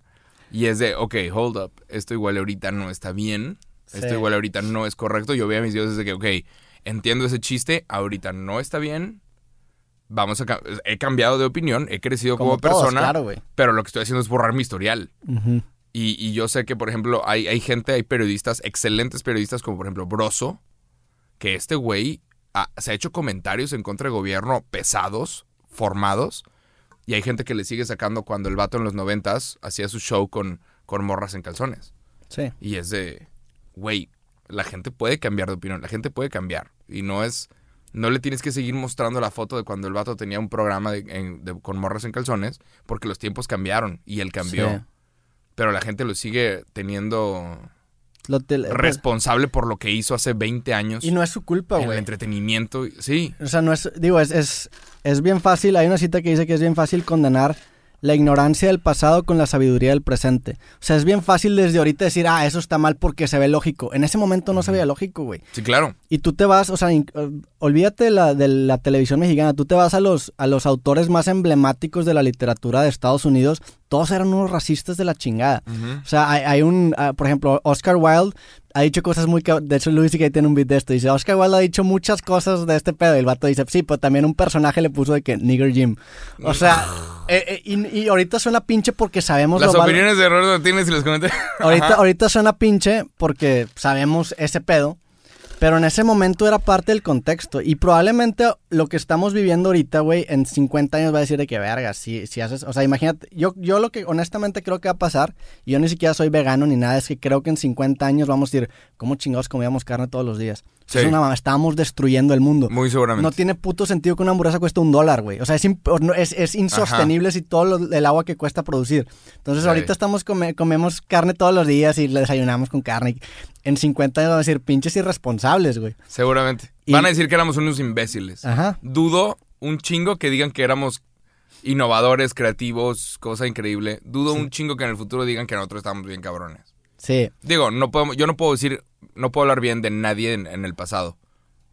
Y es de, ok, hold up. Esto igual ahorita no está bien. esto igual ahorita no es correcto. Yo veía a mis videos desde que, ok, entiendo ese chiste, ahorita no está bien. Vamos a... He cambiado de opinión, he crecido como, Como todos, persona, claro, pero lo que estoy haciendo es borrar mi historial. Y, y yo sé que, por ejemplo, hay, hay gente, hay periodistas, excelentes periodistas, como por ejemplo Broso, que este güey se ha hecho comentarios en contra del gobierno pesados, formados, y hay gente que le sigue sacando cuando el vato en los noventas hacía su show con, con morras en calzones. Sí. Y es de, güey, la gente puede cambiar de opinión, la gente puede cambiar. Y no es, no le tienes que seguir mostrando la foto de cuando el vato tenía un programa de- en- de- con morras en calzones, porque los tiempos cambiaron y él cambió. Sí. Pero la gente lo sigue teniendo Lo te- responsable por lo que hizo hace 20 años y no es su culpa, en el güey. entretenimiento. Sí, O sea, no es, digo, es, es, es bien fácil, hay una cita que dice que es bien fácil condenar la ignorancia del pasado con la sabiduría del presente. O sea, es bien fácil desde ahorita decir, ah, eso está mal porque se ve lógico. En ese momento no se veía lógico, güey. sí, claro. Y tú te vas, o sea, olvídate de la, de la televisión mexicana, tú te vas a los, a los autores más emblemáticos de la literatura de Estados Unidos, todos eran unos racistas de la chingada. O sea, hay, hay un, ah, por ejemplo, Oscar Wilde ha dicho cosas muy... De hecho, Luis que tiene un beat de esto. Dice, Oscar Wilde ha dicho muchas cosas de este pedo. Y el vato dice, sí, pero también un personaje le puso de que Nigger Jim. O sea, (laughs) eh, eh, y, y ahorita suena pinche porque sabemos Las lo opiniones de Roberto Martínez y los comentarios. Ahorita, ahorita suena pinche porque sabemos ese pedo. Pero en ese momento era parte del contexto. Y probablemente lo que estamos viviendo ahorita, güey, en 50 años va a decir de que verga. Si, si haces. O sea, imagínate. Yo, yo lo que honestamente creo que va a pasar. Y yo ni siquiera soy vegano ni nada. Es que creo que en 50 años vamos a decir, ¿cómo chingados comíamos carne todos los días? Sí. Es una mamá. Estábamos destruyendo el mundo. Muy seguramente. No tiene puto sentido que una hamburguesa cueste un dólar, güey. O sea, es, es, es insostenible si todo lo- el agua que cuesta producir. Entonces, Sí. ahorita estamos come- comemos carne todos los días y le desayunamos con carne. En 50 años van a decir pinches irresponsables, güey. Seguramente. Y- Van a decir que éramos unos imbéciles. Ajá. Dudo un chingo que digan que éramos innovadores, creativos, cosa increíble. Dudo un chingo que en el futuro digan que nosotros estamos bien cabrones. Sí. Digo, no podemos, yo no puedo decir, no puedo hablar bien de nadie en, en el pasado.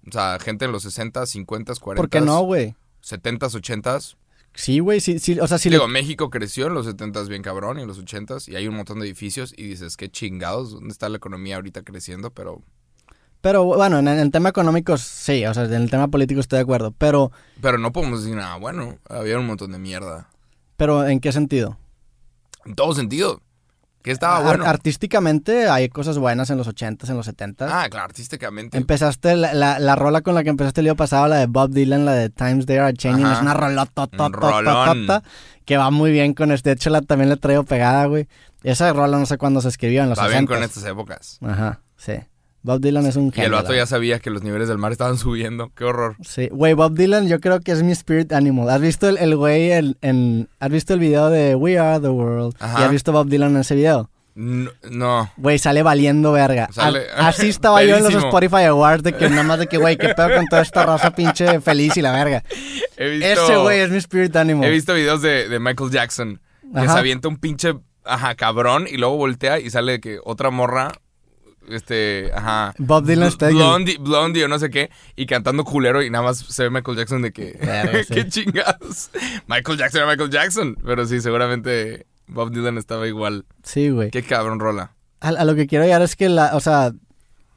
O sea, gente en los 60, 50, 40, ¿Por qué no, güey? 70, 80. Sí, güey. Sí, sí, o sea, le- Digo, México creció en los 70 bien cabrón y en los 80 y hay un montón de edificios y dices, qué chingados, ¿dónde está la economía ahorita creciendo? Pero, Pero bueno, en, en el tema económico, sí. O sea, en el tema político estoy de acuerdo. Pero, pero no podemos decir nada bueno. Había un montón de mierda. pero ¿en qué sentido? En todo sentido. Que estaba Ar- bueno. Artísticamente hay cosas buenas en los 80s, en los 70s. Ah, claro, artísticamente. Empezaste la, la, la rola con la que empezaste el día pasado, la de Bob Dylan, la de Times They Are Changing, Ajá. es una rolota que va muy bien con este. De hecho, la, también la traigo pegada, güey. Esa rola no sé cuándo se escribió, en los Va bien 60. con estas épocas. Ajá, sí. Bob Dylan es un Y el genio. vato ya sabía que los niveles del mar estaban subiendo. Qué horror. Sí, güey, Bob Dylan yo creo que es mi spirit animal. ¿Has visto el, el güey en, en- ¿Has visto el video de We Are the World? Ajá. ¿Y has visto Bob Dylan en ese video? No. Güey, sale valiendo verga. Sale- A- Así estaba yo en los. Spotify Awards de que nada más de que, güey, qué pedo con toda esta raza pinche feliz y la verga. Visto, Ese güey es mi spirit animal. He visto videos de, de Michael Jackson que Ajá. se avienta un pinche, ajá, cabrón y luego voltea y sale que otra morra, este, ajá. Bob Dylan está. Blondie, Blondie o no sé qué, y cantando culero y nada más se ve Michael Jackson de que, (laughs) qué chingados. Michael Jackson era Michael Jackson, pero sí, seguramente Bob Dylan estaba igual. Sí, güey. Qué cabrón rola. A, a lo que quiero llegar es que la, o sea,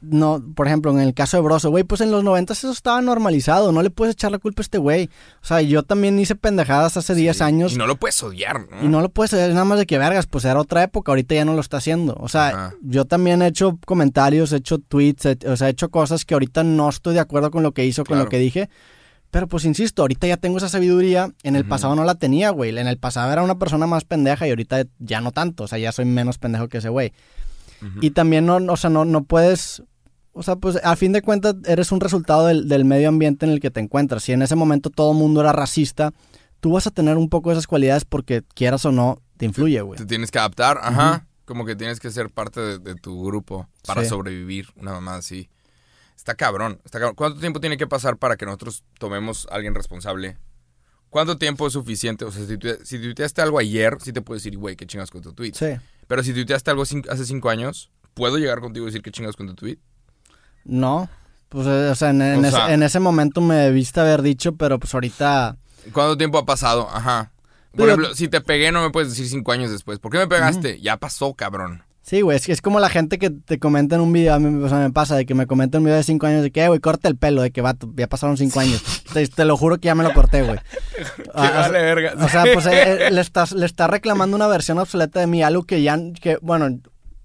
no, por ejemplo, en el caso de Broso, güey, pues en los 90 eso estaba normalizado, no le puedes echar la culpa a este güey. O sea, yo también hice pendejadas hace 10 Sí. años Y no lo puedes odiar, ¿no? y no lo puedes hacer nada más de que vergas, pues era otra época, ahorita ya no lo está haciendo. O sea, Ajá. yo también he hecho comentarios, he hecho tweets, he- o sea, he hecho cosas que ahorita no estoy de acuerdo con lo que hizo, con Claro. lo que dije. Pero pues insisto, ahorita ya tengo esa sabiduría, en el pasado no la tenía, güey. En el pasado era una persona más pendeja y ahorita ya no tanto, o sea, ya soy menos pendejo que ese güey. Y también no, o sea, no, no puedes, o sea, pues a fin de cuentas eres un resultado del, del medio ambiente en el que te encuentras. Si en ese momento todo el mundo era racista, tú vas a tener un poco de esas cualidades porque quieras o no, te influye, güey. Te tienes que adaptar, ajá. Como que tienes que ser parte de, de tu grupo para Sí. sobrevivir, una mamá así. Está cabrón, está cabrón. ¿Cuánto tiempo tiene que pasar para que nosotros tomemos a alguien responsable? ¿Cuánto tiempo es suficiente? O sea, si, tu- si tuiteaste algo ayer, sí te puedes decir, güey, qué chingas con tu tweet. Sí. Pero si tuiteaste algo hace cinco años, ¿puedo llegar contigo y decir qué chingas con tu tweet? No, pues, eh, o sea, en, en O en ese momento me debiste haber dicho, pero pues ahorita... ¿Cuánto tiempo ha pasado? Ajá. Por Digo- ejemplo, si te pegué, no me puedes decir cinco años después. ¿Por qué me pegaste? Ya pasó, cabrón. Sí, güey, es, es como la gente que te comenta en un video, a mí o sea, me pasa, de que me comenta un video de 5 años, de que, "Eh, güey, corta el pelo, de que, vato, ya pasaron 5 años. te, te lo juro que ya me lo corté, güey. (laughs) Que Ah, o vale sea- verga. O sea, pues eh, eh, (laughs) le, estás, le está reclamando una versión obsoleta de mí, algo que ya, que, bueno,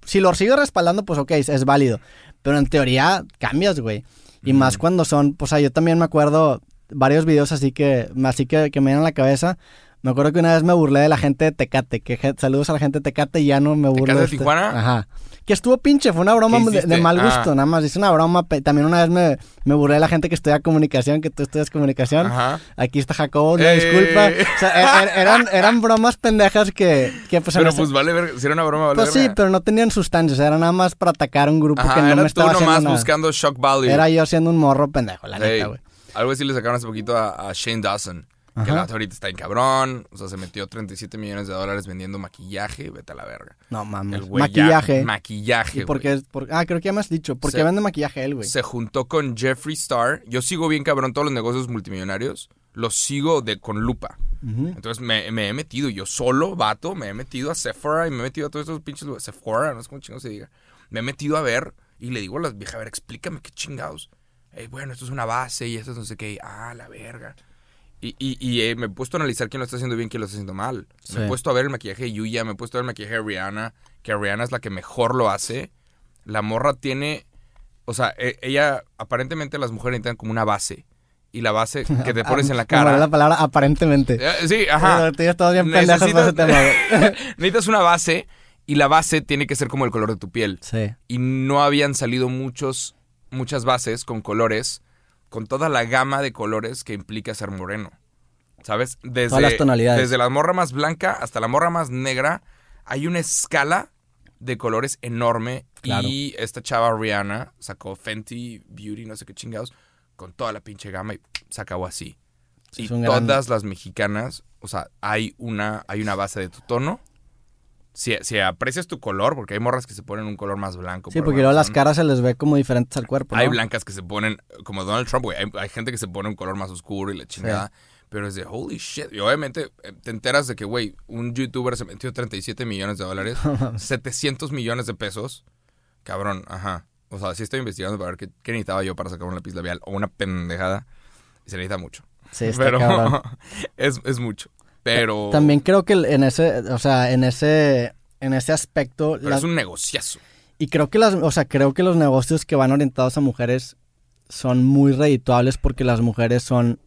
si lo sigue respaldando, pues ok, es, es válido. Pero en teoría cambias, güey. Y más cuando son, o sea, yo también me acuerdo varios videos así que, así que, que me vienen a la cabeza. Me acuerdo que una vez me burlé de la gente de Tecate, que saludos a la gente de Tecate y ya no me burlo. ¿Tecate de este- Tijuana? Ajá. Que estuvo pinche, fue una broma ¿Qué de, mal Ah. gusto, nada más. Hice una broma. También una vez me, me burlé de la gente que estudia comunicación, que tú estudias comunicación. Ajá. Aquí está Jacobo, una ¡Ey! disculpa. O sea, er- er- eran, eran bromas pendejas que, que pues, Pero pues vale verga. Si era una broma, vale pues sí, pero no tenían sustancia, o sea, era nada más para atacar a un grupo Ajá, que no era me tú estaba haciendo nomás nada. buscando shock value. Era yo siendo un morro pendejo, la neta, güey. algo así le sacaron hace poquito a, a Shane Dawson. Que el vato ahorita está en cabrón. O sea, se metió 37 millones de dólares vendiendo maquillaje. Vete a la verga. No mames. El güey ya- maquillaje. maquillaje, ¿Y por güey. qué? Por- ah, creo que ya me has dicho. ¿Por qué Se- vende maquillaje él, güey? Se juntó con Jeffree Star. Yo sigo bien cabrón todos los negocios multimillonarios. Los sigo de, con lupa. Entonces me, me he metido, yo solo, vato, me he metido a Sephora y me he metido a todos estos pinches. Sephora, no sé cómo chingados se diga. Me he metido a ver y le digo a las viejas, a ver, explícame qué chingados. Ey, bueno, esto es una base y esto es no sé qué. Ah, la verga. Y, y, y, eh, me he puesto a analizar quién lo está haciendo bien, quién lo está haciendo mal. Sí. Me he puesto a ver el maquillaje de Yuya, me he puesto a ver el maquillaje de Rihanna, que Rihanna es la que mejor lo hace. La morra tiene, o sea, e- ella, aparentemente las mujeres necesitan como una base. Y la base que te (laughs) pones en la moló cara. la palabra aparentemente. Eh, Sí, ajá. Pero tú bien. (laughs) Necesitas una base y la base tiene que ser como el color de tu piel. Sí. Y no habían salido muchos, muchas bases con colores, con toda la gama de colores que implica ser moreno. ¿Sabes? Desde, Todas las tonalidades. Desde la morra más blanca hasta la morra más negra, hay una escala de colores enorme. Claro. Y esta chava Rihanna sacó Fenty Beauty, no sé qué chingados, con toda la pinche gama y se acabó así. Sí, y gran- todas las mexicanas, o sea, hay una, hay una base de tu tono. Si, si aprecias tu color, porque hay morras que se ponen un color más blanco. Sí, por porque luego las caras se les ve como diferentes al cuerpo, ¿no? Hay blancas que se ponen, como Donald Trump, güey. Hay, hay gente que se pone un color más oscuro y la chingada. Pero es de holy shit. Y obviamente eh, te enteras de que, güey, un youtuber se metió 37 millones de dólares, (laughs) 700 millones de pesos. Cabrón, ajá. O sea, sí estoy investigando para ver qué, qué necesitaba yo para sacar un lápiz labial o una pendejada. Y se necesita mucho. Sí, está (laughs) Pero (laughs) es, es mucho. Pero, También creo que en ese, o sea, en ese, en ese aspecto, pero es un negociazo. y creo que las, o sea, creo que los negocios que van orientados a mujeres son muy redituables porque las mujeres son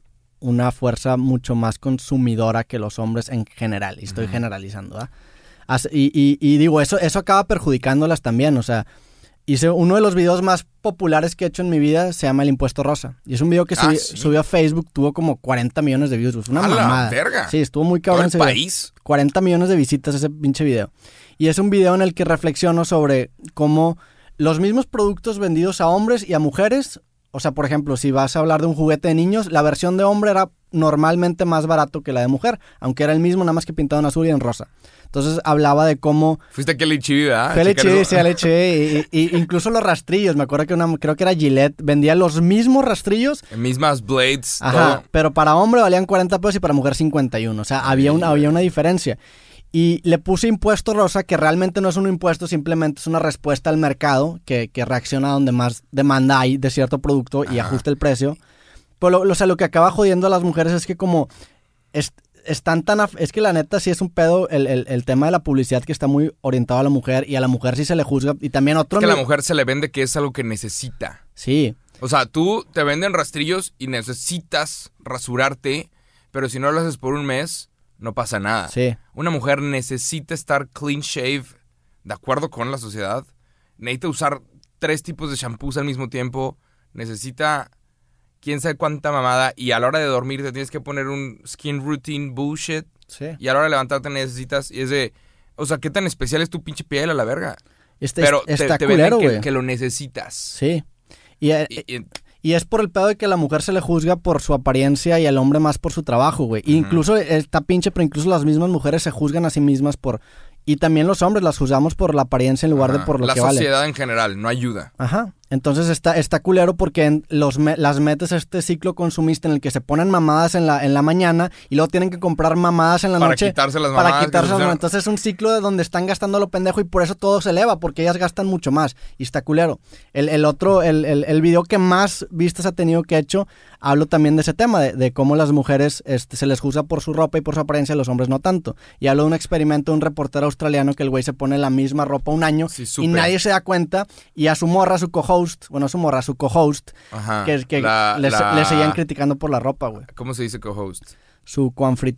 una fuerza mucho más consumidora que los hombres en general. Y estoy generalizando, ¿ah? Y, y- y digo, eso, eso acaba perjudicándolas también. O sea, hice uno de los videos más populares que he hecho en mi vida, se llama El Impuesto Rosa. Y es un video que Ah, sí. subió a Facebook, tuvo como 40 millones de views. una ¡A la mamada. verga! Sí, estuvo muy cabrón ese video. país. 40 millones de visitas ese pinche video. Y es un video en el que reflexiono sobre cómo los mismos productos vendidos a hombres y a mujeres, o sea, por ejemplo, si vas a hablar de un juguete de niños, la versión de hombre era normalmente más barato que la de mujer, aunque era el mismo, nada más que pintado en azul y en rosa. Entonces hablaba de cómo Fuiste aquí a Lichivi, ¿verdad? fue A checar leche, eso. sí, a leche, y, y- (laughs) incluso los rastrillos, me acuerdo que una, creo que era Gillette, vendía los mismos rastrillos Mismas blades, Ajá, todo. pero para hombre valían 40 pesos y para mujer 51. O sea, había, un- había una diferencia. Y le puse impuesto rosa, que realmente no es un impuesto, simplemente es una respuesta al mercado que, que reacciona donde más demanda hay de cierto producto y Ajá. ajusta el precio. Pero lo, o sea, lo que acaba jodiendo a las mujeres es que como es- están tan... af- Es que la neta sí es un pedo el, el- el tema de la publicidad que está muy orientado a la mujer y a la mujer sí se le juzga. Y también otro... Es que a la mujer se le vende que es algo que necesita. Sí, O sea, tú te venden rastrillos y necesitas rasurarte, pero si no lo haces por un mes, no pasa nada. sí. Una mujer necesita estar clean shave, de acuerdo con la sociedad. Necesita usar tres tipos de shampoos al mismo tiempo. Necesita quién sabe cuánta mamada. Y a la hora de dormir te tienes que poner un skin routine bullshit. Sí. Y a la hora de levantarte necesitas. Y es de. O sea, ¿qué tan especial es tu pinche piel a la verga? Este, Pero te, está te venden que, lo necesitas. Sí. Y, eh, Y- y- Y es por el pedo de que la mujer se le juzga por su apariencia y al hombre más por su trabajo, güey. Y Incluso está pinche, pero incluso las mismas mujeres se juzgan a sí mismas por... Y también los hombres las juzgamos por la apariencia en lugar de por lo la que vale. sociedad en general no ayuda. Ajá. Entonces está, está culero porque en los me- las metes a este ciclo consumista en el que se ponen mamadas en la, en la mañana y luego tienen que comprar mamadas en la Para noche. quitarse las para mamadas que quitarse se las pusieron. Entonces es un ciclo de donde están gastando lo pendejo y por eso todo se eleva, porque ellas gastan mucho más. Y está culero. El, el otro, el, el, el video que más vistas ha tenido que he hecho, hablo también de ese tema, de, de cómo las mujeres este, se les juzga por su ropa y por su apariencia, los hombres no tanto. Y hablo de un experimento de un reportero australiano que el güey se pone la misma ropa un año Sí, y nadie se da cuenta. Y a su morra, a su co-host, bueno, su morra, su co-host, Ajá. que, que La- le, la- le seguían criticando por la ropa, güey. ¿Cómo se dice co-host? Su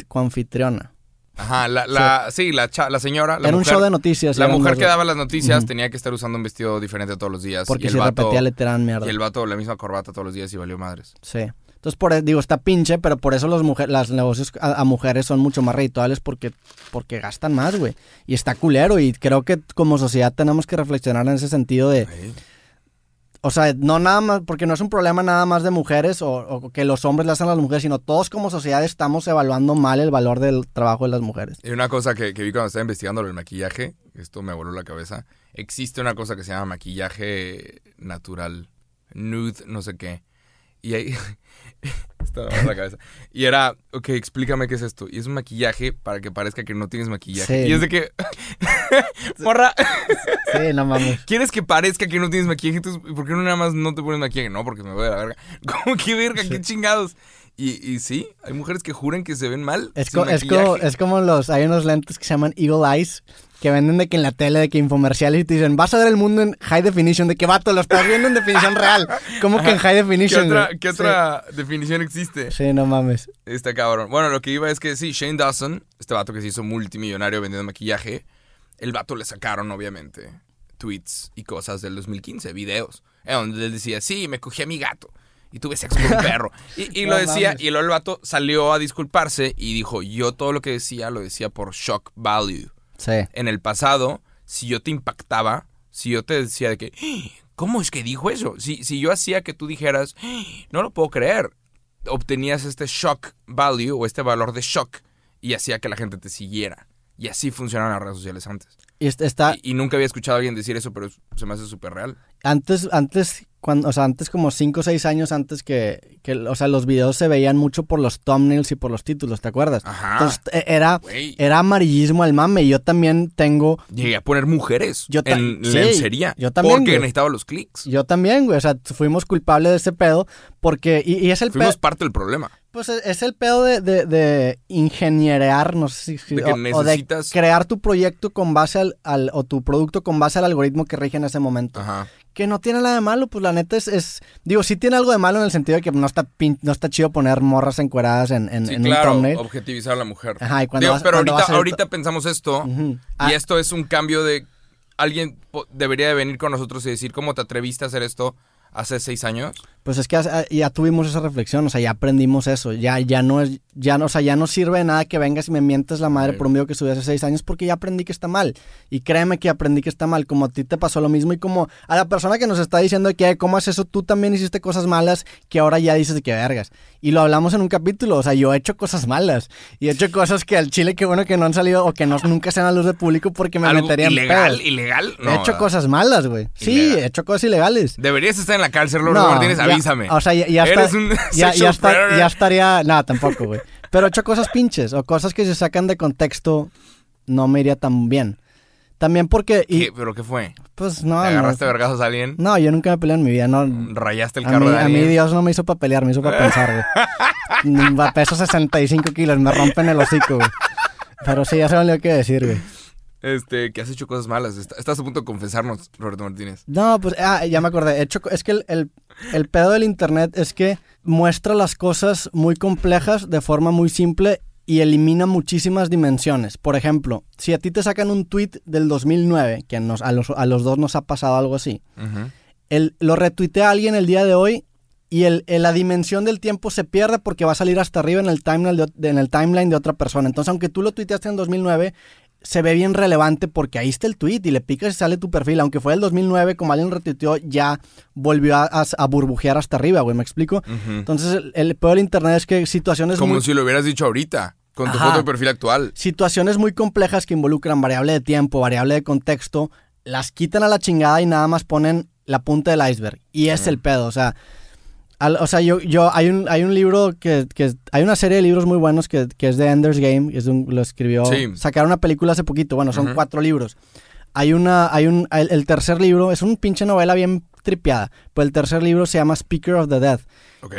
coanfitriona. Ajá, la, la, sí, la, cha- la señora, la Era un show de noticias. la mujer que daba las noticias tenía que estar usando un vestido diferente todos los días. Porque y el si vato, repetía le tiraban mierda. Y el vato la misma corbata todos los días y valió madres. Sí. Entonces, por eso, digo, está pinche, pero por eso los mujer, las negocios a, a mujeres son mucho más redituables porque, porque gastan más, güey. Y está culero. Y creo que como sociedad tenemos que reflexionar en ese sentido de, Sí. O sea, no nada más, porque no es un problema nada más de mujeres o, que los hombres le hacen a las mujeres, sino todos como sociedad estamos evaluando mal el valor del trabajo de las mujeres. Y una cosa que, que vi cuando estaba investigando el maquillaje, esto me voló la cabeza. Existe una cosa que se llama maquillaje natural, nude, no sé qué. Y ahí. (laughs) Estaba en la cabeza. Y era, ok, explícame qué es esto. Y es un maquillaje para que parezca que no tienes maquillaje. Sí. Y es de que. (laughs) Morra, Sí, no mames. ¿quieres que parezca que no tienes maquillaje? Entonces, ¿por qué no nada más no te pones maquillaje? No, porque me voy a la verga. (laughs) ¿Cómo que verga? ¿Qué chingados? Y, y sí, hay mujeres que juran que se ven mal. Es, co- es, como, es como los, hay unos lentes que se llaman Eagle Eyes, que venden de que en la tele, de que infomerciales y te dicen, vas a ver el mundo en high definition, de que vato, lo estás viendo en definición real. ¿Cómo que en high ¿Qué definition? otra, güey? qué otra definición existe? Sí. Sí, no mames. Está cabrón. Bueno, lo que iba es que sí, Shane Dawson, este vato que se hizo multimillonario vendiendo maquillaje, el vato le sacaron, obviamente, tweets y cosas del 2015, videos, en donde él decía, sí, me cogí a mi gato y tuve sexo con un (laughs) perro. Y, y lo decía, mames. y luego el vato salió a disculparse y dijo, yo todo lo que decía lo decía por shock value. Sí. En el pasado, si yo te impactaba, si yo te decía de que, "¡Ah! ¿cómo es que dijo eso? Si, si yo hacía que tú dijeras, "¡Ah! no lo puedo creer, obtenías este shock value o este valor de shock y hacía que la gente te siguiera. Y así funcionaban las redes sociales antes. Y est- está, Y, y nunca había escuchado a alguien decir eso, pero se me hace súper real. antes, antes, cuando, o sea, antes como 5 o 6 años antes que, que, o sea, los videos se veían mucho por los thumbnails y por los títulos, ¿te acuerdas? Ajá. Entonces, e- era, era amarillismo al mame. Y yo también tengo Llegué a poner mujeres Yo en sí, lencería. yo también, Porque güey. necesitaba los clics. Yo también, güey. O sea, fuimos culpables de ese pedo porque... Y, y es el Fuimos pedo... parte del problema. Pues es es el pedo de, de, de ingenierear, no sé si... De que o, o de necesitas- crear tu proyecto con base al, al- O tu producto con base al algoritmo que rige en ese momento. Ajá. Que no tiene nada de malo, pues la neta es... es- digo, sí tiene algo de malo en el sentido de que no está, pin- no está chido poner morras encueradas en, en, Sí, en claro, un thumbnail. objetivizar a la mujer. Ajá, y cuando Digo, vas- pero cuando ahorita, vas a- ahorita pensamos esto y Ah, esto es un cambio de... Alguien debería de venir con nosotros y decir, ¿cómo te atreviste a hacer esto hace seis años? Pues es que hace- ya tuvimos esa reflexión, o sea, ya aprendimos eso, ya, ya no es, ya no, o sea, ya no sirve de nada que vengas y me mientes la madre por un video que subí hace seis años porque ya aprendí que está mal. Y créeme que aprendí que está mal, como a ti te pasó lo mismo y como a la persona que nos está diciendo que cómo es eso, tú también hiciste cosas malas que ahora ya dices de que vergas. Y lo hablamos en un capítulo, o sea, yo he hecho cosas malas y he hecho cosas que al chile que bueno que no han salido o que no, nunca sean a luz de público porque me ¿Algo meterían ilegal? ¿Ilegal? No, he hecho ¿verdad? cosas malas, güey. Sí, he hecho cosas ilegales. Deberías estar en la cárcel, Lourdes Martínez, ya- avísame. O sea, ya, ya Eres está- un ya, (laughs) está- ya estaría. No, tampoco, güey. Pero he hecho cosas pinches o cosas que se sacan de contexto, no me iría tan bien. También porque. Y, ¿Qué? ¿Pero qué fue? Pues no. ¿Te no, agarraste vergazos a alguien? no, yo nunca me peleé en mi vida. No, ¿Rayaste el a carro mí, de a mí alguien? Dios no me hizo para pelear, me hizo para pensar, güey. (laughs) Peso 65 kilos, me rompen el hocico, güey. Pero sí, ya sé lo que decir, güey. Este, que has hecho cosas malas. Est- Estás a punto de confesarnos, Roberto Martínez. No, pues ah, ya me acordé. He hecho es que el, el- el pedo del internet es que muestra las cosas muy complejas de forma muy simple y elimina muchísimas dimensiones. Por ejemplo, si a ti te sacan un tweet del 2009, que nos- a, los, a los dos nos ha pasado algo así, el, lo retuitea alguien el día de hoy y el, la dimensión del tiempo se pierde porque va a salir hasta arriba en el timeline de- en el timeline de otra persona. Entonces, aunque tú lo tuiteaste en 2009, se ve bien relevante porque ahí está el tweet y le picas y sale tu perfil. Aunque fue el 2009, como alguien retuiteó, ya volvió a, a- a burbujear hasta arriba, güey, ¿me explico? Entonces, el, el peor del internet es que situaciones Como muy... si lo hubieras dicho ahorita, con tu foto de perfil actual. situaciones muy complejas que involucran variable de tiempo, variable de contexto, las quitan a la chingada y nada más ponen la punta del iceberg. Y es el pedo, o sea... o sea, yo, yo, hay un, hay un libro que, que hay una serie de libros muy buenos que, que es de Ender's Game, es lo escribió, sacaron una película hace poquito, bueno, son cuatro libros. Hay una, hay un, el, tercer libro es un pinche novela bien tripeada, pues el tercer libro se llama Speaker of the Dead.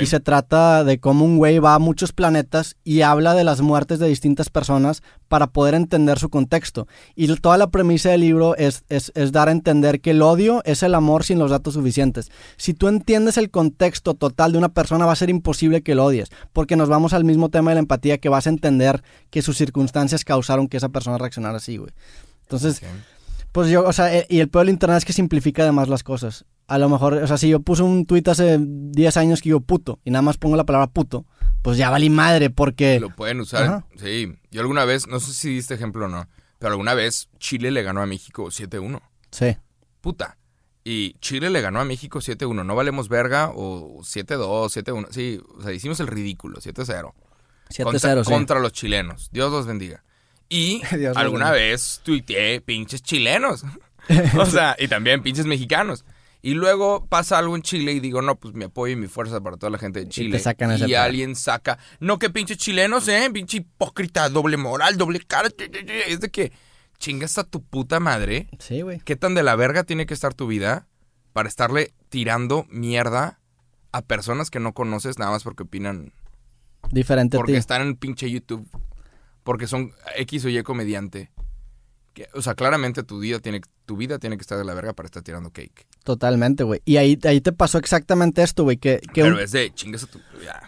Y se trata de cómo un güey va a muchos planetas y habla de las muertes de distintas personas para poder entender su contexto. Y toda la premisa del libro es, es, es, dar a entender que el odio es el amor sin los datos suficientes. Si tú entiendes el contexto total de una persona, va a ser imposible que lo odies, porque nos vamos al mismo tema de la empatía, que vas a entender que sus circunstancias causaron que esa persona reaccionara así, güey. Entonces... Pues yo, o sea, eh, y el peor del internet es que simplifica además las cosas. A lo mejor, o sea, si yo puse un tweet hace 10 años que yo puto y nada más pongo la palabra puto, pues ya valí madre porque... Lo pueden usar, sí. Yo alguna vez, no sé si diste ejemplo o no, pero alguna vez Chile le ganó a México 7-1. Sí. Puta. Y Chile le ganó a México 7-1. No valemos verga o 7-2, 7-1. Sí, o sea, hicimos el ridículo, 7-0. 7-0, sí. Contra los chilenos. Dios los bendiga. Y (laughs) alguna vez tuiteé pinches chilenos. (laughs) o sea, y también pinches mexicanos. Y luego pasa algo en Chile y digo, no, pues mi apoyo y mi fuerza para toda la gente de Chile. Y, y alguien saca, no, que pinches chilenos, ¿eh? Pinche hipócrita, doble moral, doble cara. Es de que chingas a tu puta madre. Sí, güey. ¿Qué tan de la verga tiene que estar tu vida para estarle tirando mierda a personas que no conoces nada más porque opinan. Diferente Porque están en pinche YouTube porque son X o Y comediante. Que, o sea, claramente tu vida, tiene, tu vida tiene que estar de la verga para estar tirando cake. Totalmente, güey. Y ahí, ahí te pasó exactamente esto, güey. Que, que Pero es de chingas a tu.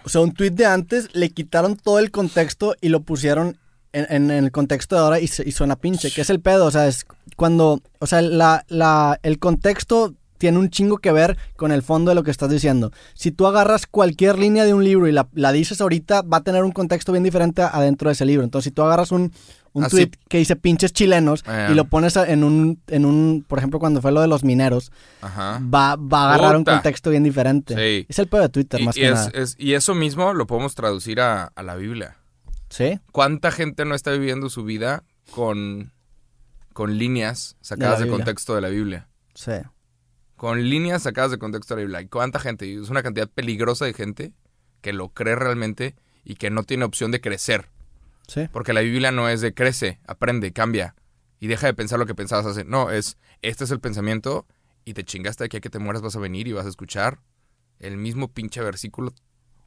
O sea, un tweet de antes le quitaron todo el contexto y lo pusieron en, el contexto de ahora y, y, suena pinche. Que es el pedo, o sea, es cuando. O sea, la, la, el contexto tiene un chingo que ver con el fondo de lo que estás diciendo. Si tú agarras cualquier línea de un libro y la, dices ahorita, va a tener un contexto bien diferente adentro de ese libro. Entonces, si tú agarras un, un tweet que dice pinches chilenos y lo pones en un, en un, por ejemplo, cuando fue lo de los mineros, Va, va, a agarrar un contexto bien diferente. Es el pedo de Twitter, más que nada. y eso mismo lo podemos traducir a, a la Biblia. ¿Sí? ¿Cuánta gente no está viviendo su vida con, con líneas sacadas de contexto de la Biblia? Sí con líneas sacadas de contexto de la Biblia. ¿Cuánta gente? Es una cantidad peligrosa de gente que lo cree realmente y que no tiene opción de crecer. Sí. Porque la Biblia no es de crece, aprende, cambia y deja de pensar lo que pensabas hace. No, es este es el pensamiento y te chingaste aquí a que te mueras vas a venir y vas a escuchar el mismo pinche versículo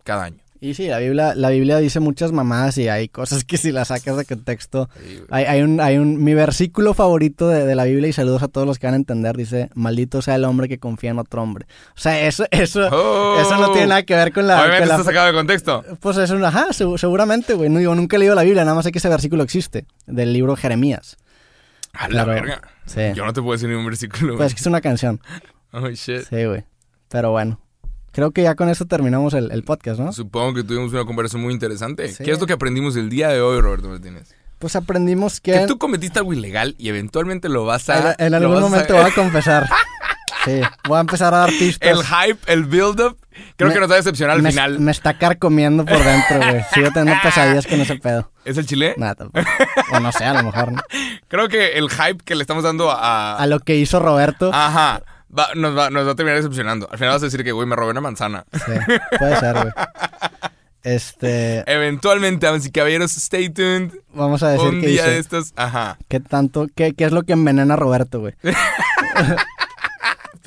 cada año. Y sí, la Biblia, la Biblia dice muchas mamadas y hay cosas que si las sacas de contexto. hay, hay, un, hay un, mi versículo favorito de, la Biblia, y saludos a todos los que van a entender, dice, maldito sea el hombre que confía en otro hombre. O sea, eso, eso, eso no tiene nada que ver con la. Obviamente está sacado de contexto. Pues es un, ajá, seguramente, güey. No, nunca he leído la Biblia, nada más sé que ese versículo existe, del libro Jeremías. A la verga. Sí. Yo no te puedo decir ningún versículo. Pues es que es una canción. Oh, shit. Sí, güey. Pero bueno. Creo que ya con eso terminamos el, podcast, ¿no? Supongo que tuvimos una conversación muy interesante. ¿Qué es lo que aprendimos el día de hoy, Roberto Martínez? Pues aprendimos que... Que tú cometiste algo ilegal y eventualmente lo vas a... En, algún momento voy a confesar. (laughs) Sí, voy a empezar a dar pistas. El hype, el build-up, creo que nos va a decepcionar al final. Me está carcomiendo por dentro, güey. Sigo teniendo pesadillas con ese pedo. ¿Es el chile? Nada, tampoco. O no sé, a lo mejor, ¿no? (laughs) Creo que el hype que le estamos dando a... A lo que hizo Roberto. Ajá nos, va, nos va a terminar decepcionando. Al final vas a decir que, güey, me robé una manzana. Sí, puede ser, güey. (laughs) Este. Eventualmente, damas y caballeros, stay tuned. Vamos a decir Un día de estos, ajá. ¿Qué tanto, qué, qué es lo que envenena a Roberto, güey? (laughs)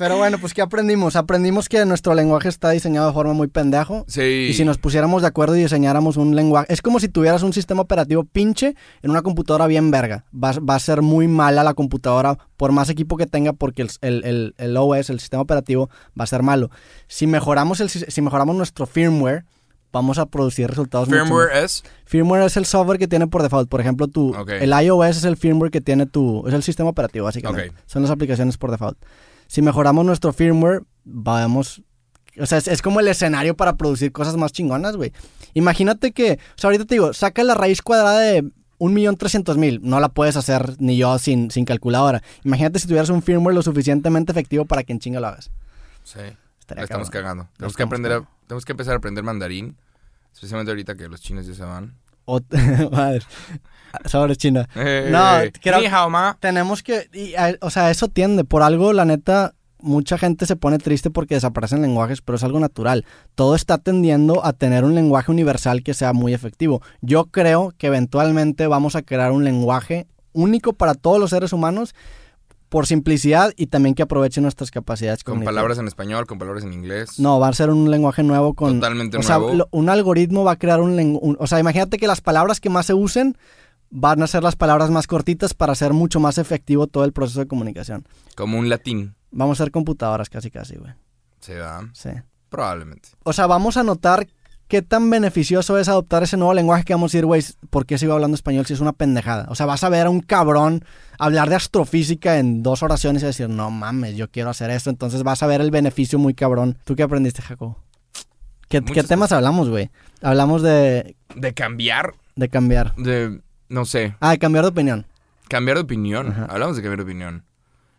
Pero bueno, pues ¿qué aprendimos? Aprendimos que nuestro lenguaje está diseñado de forma muy pendejo. Sí. Y si nos pusiéramos de acuerdo y diseñáramos un lenguaje... Es como si tuvieras un sistema operativo pinche en una computadora bien verga. Va, a ser muy mala la computadora por más equipo que tenga porque el, el, OS, el sistema operativo, va a ser malo. Si mejoramos, el, si mejoramos nuestro firmware vamos a producir resultados ¿Firmware es? Firmware es el software que tiene por default. Por ejemplo, tu, el iOS es el firmware que tiene tu... Es el sistema operativo, básicamente. Son las aplicaciones por default si mejoramos nuestro firmware, vamos... O sea, es, como el escenario para producir cosas más chingonas, güey. Imagínate que, o sea, ahorita te digo, saca la raíz cuadrada de 1.300.000. No la puedes hacer ni yo sin, sin calculadora. Imagínate si tuvieras un firmware lo suficientemente efectivo para que en chinga lo hagas. Sí. estamos cagando. Tenemos que aprender tenemos que empezar a aprender mandarín. Especialmente ahorita que los chinos ya se van. (laughs) madre. Sabores China. no, creo, tenemos que, o sea, eso tiende. Por algo, la neta, mucha gente se pone triste porque desaparecen lenguajes, pero es algo natural. Todo está tendiendo a tener un lenguaje universal que sea muy efectivo. Yo creo que eventualmente vamos a crear un lenguaje único para todos los seres humanos por simplicidad y también que aproveche nuestras capacidades Con cognitivas. palabras en español, con palabras en inglés. No, va a ser un lenguaje nuevo con... Totalmente o sea, nuevo. lo- un algoritmo va a crear un lenguaje... O sea, imagínate que las palabras que más se usen van a ser las palabras más cortitas para hacer mucho más efectivo todo el proceso de comunicación. Como un latín. Vamos a ser computadoras casi casi, güey. Se da. Sí. Probablemente. O sea, vamos a notar qué tan beneficioso es adoptar ese nuevo lenguaje que vamos a decir, güey, ¿por qué sigo hablando español si es una pendejada? O sea, vas a ver a un cabrón hablar de astrofísica en dos oraciones y decir, no mames, yo quiero hacer esto. Entonces vas a ver el beneficio muy cabrón. ¿Tú qué aprendiste, Jacobo? ¿Qué, temas hablamos, güey? Hablamos de, De cambiar, de cambiar. de, no sé, Ah, de cambiar de opinión. cambiar de opinión. Ajá. Hablamos de cambiar de opinión.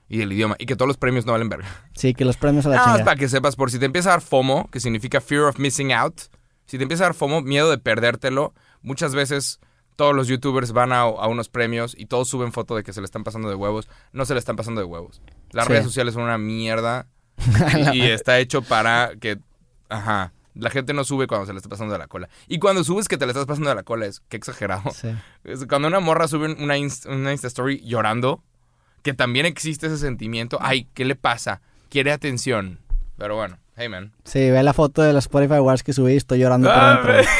Y del idioma. Y que todos los premios no valen verga. Sí, que los premios a la más chingada. para que sepas, por si te empieza a dar FOMO, que significa Fear of Missing Out, si te empieza a dar FOMO, miedo de perdértelo, muchas veces todos los youtubers van a, a unos premios y todos suben foto de que se le están pasando de huevos. No se le están pasando de huevos. Las Sí. redes sociales son una mierda (laughs) y, y está hecho para que... Ajá. La gente no sube cuando se le está pasando de la cola. Y cuando subes que te le estás pasando de la cola es que exagerado. Sí. Es Cuando una morra sube una, inst- una Insta Story llorando, que también existe ese sentimiento. Ay, ¿qué le pasa? Quiere atención. Pero bueno, hey man. Sí, ve la foto de los Spotify Awards que subí y estoy llorando por Ah, dentro. ve. (laughs)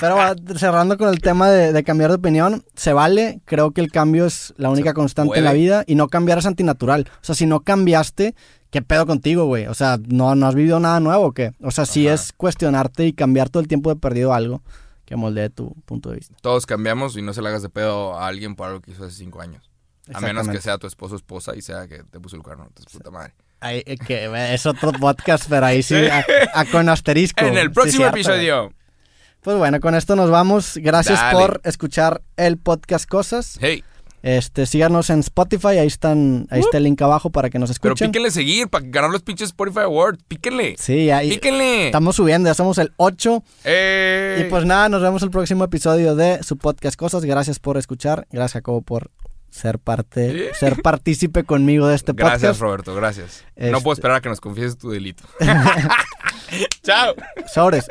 Pero cerrando con el tema de, de cambiar de opinión, se vale. Creo que el cambio es la única Se constante en la puede. vida y no cambiar es antinatural. O sea, si no cambiaste, ¿qué pedo contigo, güey? O sea, ¿no, no has vivido nada nuevo o qué? O sea, sí Ajá. es cuestionarte y cambiar todo el tiempo de perdido algo que moldee tu punto de vista. Todos cambiamos y no se le hagas de pedo a alguien por algo que hizo hace cinco años. A menos que sea tu esposo o esposa y sea que te puso el cuerno. Entonces, puta madre. Ahí, que eh, es otro podcast, pero ahí sí, a, a con asterisco. En el próximo episodio. Pues bueno, con esto nos vamos. Gracias Dale. por escuchar el podcast Cosas. Hey, Este, síganos en Spotify, ahí están, ahí está el link abajo para que nos pero escuchen. píquenle seguir para ganar los pinches Spotify Awards. Píquenle. Sí, ahí Píquenle. estamos subiendo, ya somos el 8. Eh. Y pues nada, nos vemos el próximo episodio de su podcast Cosas. Gracias por escuchar. Gracias, Jacobo, por ser parte, (laughs) ser partícipe conmigo de este Gracias, podcast. Roberto. Gracias. Este- No puedo esperar a que nos confieses tu delito. (laughs) (laughs) Chao. Sobres.